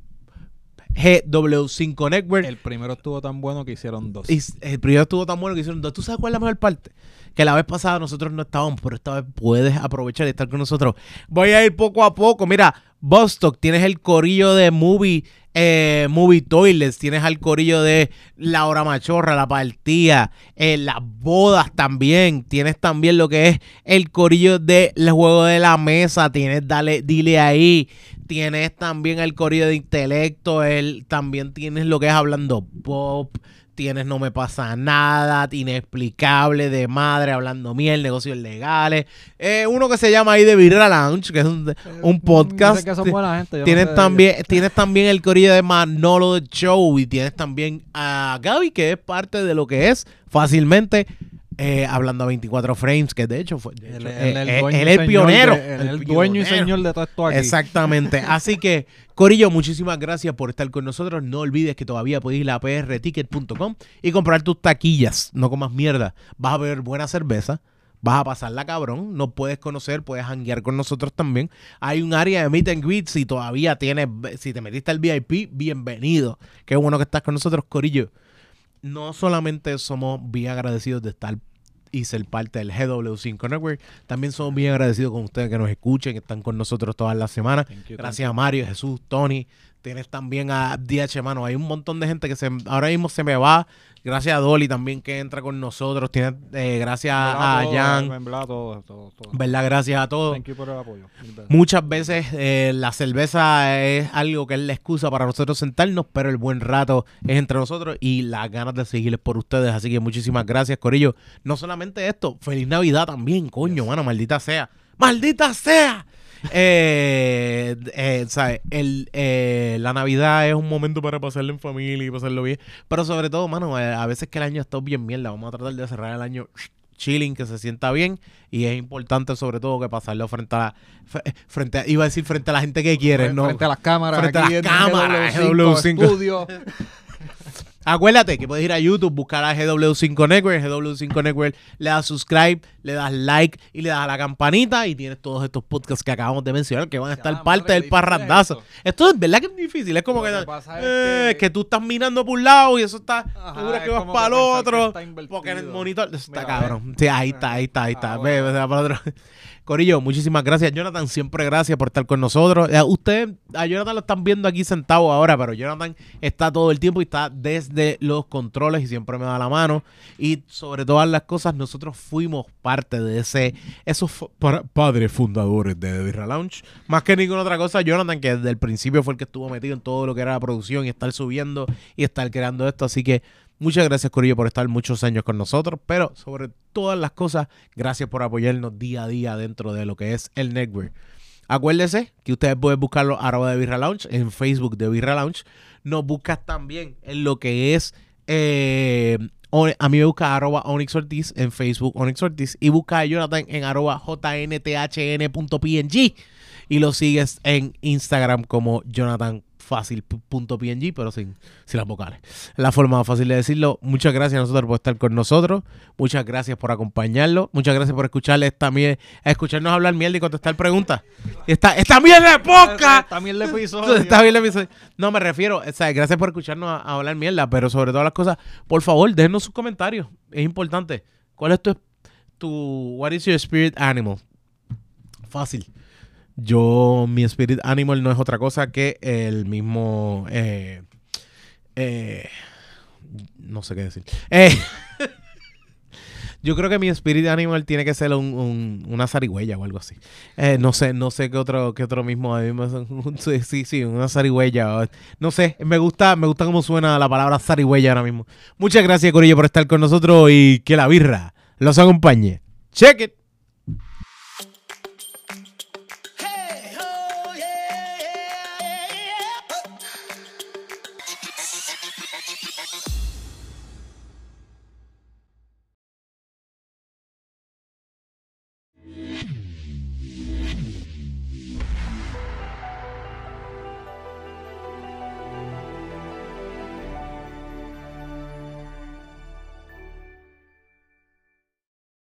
GW5 Network. El primero estuvo tan bueno que hicieron dos. Y el primero estuvo tan bueno que hicieron dos. ¿Tú sabes cuál es la mejor parte? Que la vez pasada nosotros no estábamos, pero esta vez puedes aprovechar y estar con nosotros. Voy a ir poco a poco. Mira, Bostock, tienes el corillo de Movie, eh, movie Toilets, tienes al corillo de La Hora Machorra, La Partida, eh, las bodas también. Tienes también lo que es el corillo de El Juego de la Mesa. Tienes Dale, Dile ahí. Tienes también el corillo de intelecto. El, también tienes lo que es hablando pop. Tienes No Me Pasa Nada, Inexplicable, de Madre, Hablando Miel, Negocios Legales. Eh, uno que se llama ahí de Virra Lounge, que es un, un podcast. Que son buena gente. no Tienes sé también, tienes también el corillo de Manolo de Show y tienes también a Gaby, que es parte de lo que es fácilmente eh, hablando a 24 frames, que de hecho fue de hecho, el él pionero. de- el dueño y señor de todo esto aquí. Exactamente. Así que, Corillo, muchísimas gracias por estar con nosotros. No olvides que todavía puedes ir a prticket.com y comprar tus taquillas. No comas mierda. Vas a beber buena cerveza. Vas a pasarla cabrón. Nos puedes conocer, puedes hanguear con nosotros también. Hay un área de meet and greet. Si todavía tienes, si te metiste al VIP, bienvenido. Qué bueno que estás con nosotros, Corillo. No solamente somos bien agradecidos de estar y ser parte del GW5 Network. También somos bien agradecidos con ustedes que nos escuchen, que están con nosotros todas las semanas. You, Gracias a Mario, Jesús, Tony. Tienes también a DH, mano. Hay un montón de gente que se, ahora mismo se me va. Gracias a Dolly también que entra con nosotros. Tienes, eh, gracias a todo, Jan. Verdad, todo, todo, todo. ¿Verdad? Gracias a todos. Thank you por el apoyo. mil veces. Muchas veces eh, la cerveza es algo que es la excusa para nosotros sentarnos, pero el buen rato es entre nosotros y las ganas de seguirles por ustedes. Así que muchísimas gracias, Corillo. No solamente esto, feliz Navidad también, coño, mano, maldita sea. ¡Maldita sea! Eh, eh, ¿sabes? El, eh, la Navidad es un momento para pasarlo en familia y pasarlo bien. Pero sobre todo, mano, eh, a veces que el año está bien mierda. Vamos a tratar de cerrar el año chilling, que se sienta bien. Y es importante, sobre todo, que pasarlo frente a la. fre- Frente a- iba a decir frente a la gente que quieres, ¿no? Frente a las cámaras. Frente a las cámaras, GW5 GW5. Studio. Acuérdate que puedes ir a YouTube, buscar a GW5 Network, GW5 Network, le das subscribe, le das like y le das a la campanita y tienes todos estos podcasts que acabamos de mencionar que van a estar Ya, parte madre, del parrandazo. Esto es verdad que es difícil, es como que, que es eh, que- que tú estás mirando por un lado y eso está Ajá, seguro que es vas para el que que otro porque en el monitor eso está Mira, cabrón. Sí, ahí está, ahí está, ahí está. Ah, Ve, bueno. ve, para otro. Corillo, muchísimas gracias. Jonathan, siempre gracias por estar con nosotros. Eh, Ustedes, a Jonathan lo están viendo aquí sentado ahora, pero Jonathan está todo el tiempo y está desde los controles y siempre me da la mano. Y sobre todas las cosas, nosotros fuimos parte de ese, esos padres fundadores de The Birra Lounge. Más que ninguna otra cosa, Jonathan, que desde el principio fue el que estuvo metido en todo lo que era la producción y estar subiendo y estar creando esto. Así que Muchas gracias, Corillo, por estar muchos años con nosotros, pero sobre todas las cosas, gracias por apoyarnos día a día dentro de lo que es el network. Acuérdese que ustedes pueden buscarlo arroba de Birra en Facebook de Birra Lounge. Nos buscas también en lo que es eh, a mí me busca arroba Onyx Ortiz en Facebook Onyx Ortiz y busca a Jonathan en arroba jnthn.png y lo sigues en Instagram como Jonathan fácil.png, pero sin, sin las vocales. Es la forma más fácil de decirlo. Muchas gracias a nosotros por estar con nosotros. Muchas gracias por acompañarlo. Muchas gracias por escucharles también, escucharnos hablar mierda y contestar preguntas. Esta, esta mierda de podcast. También el episodio. Está bien episodio. No, me refiero, o sea, gracias por escucharnos a, a hablar mierda, pero sobre todas las cosas, por favor, déjenos sus comentarios. Es importante. ¿Cuál es tu, tu what is your spirit animal? Fácil. Yo, mi spirit animal no es otra cosa que el mismo, eh, eh, no sé qué decir. Eh, yo creo que mi spirit animal tiene que ser un- un- una zarigüeya o algo así. No sé, no sé qué otro, qué otro mismo. sí, sí, una zarigüeya. No sé, me gusta, me gusta cómo suena la palabra zarigüeya ahora mismo. Muchas gracias, Corillo, por estar con nosotros y que la birra los acompañe. Check it.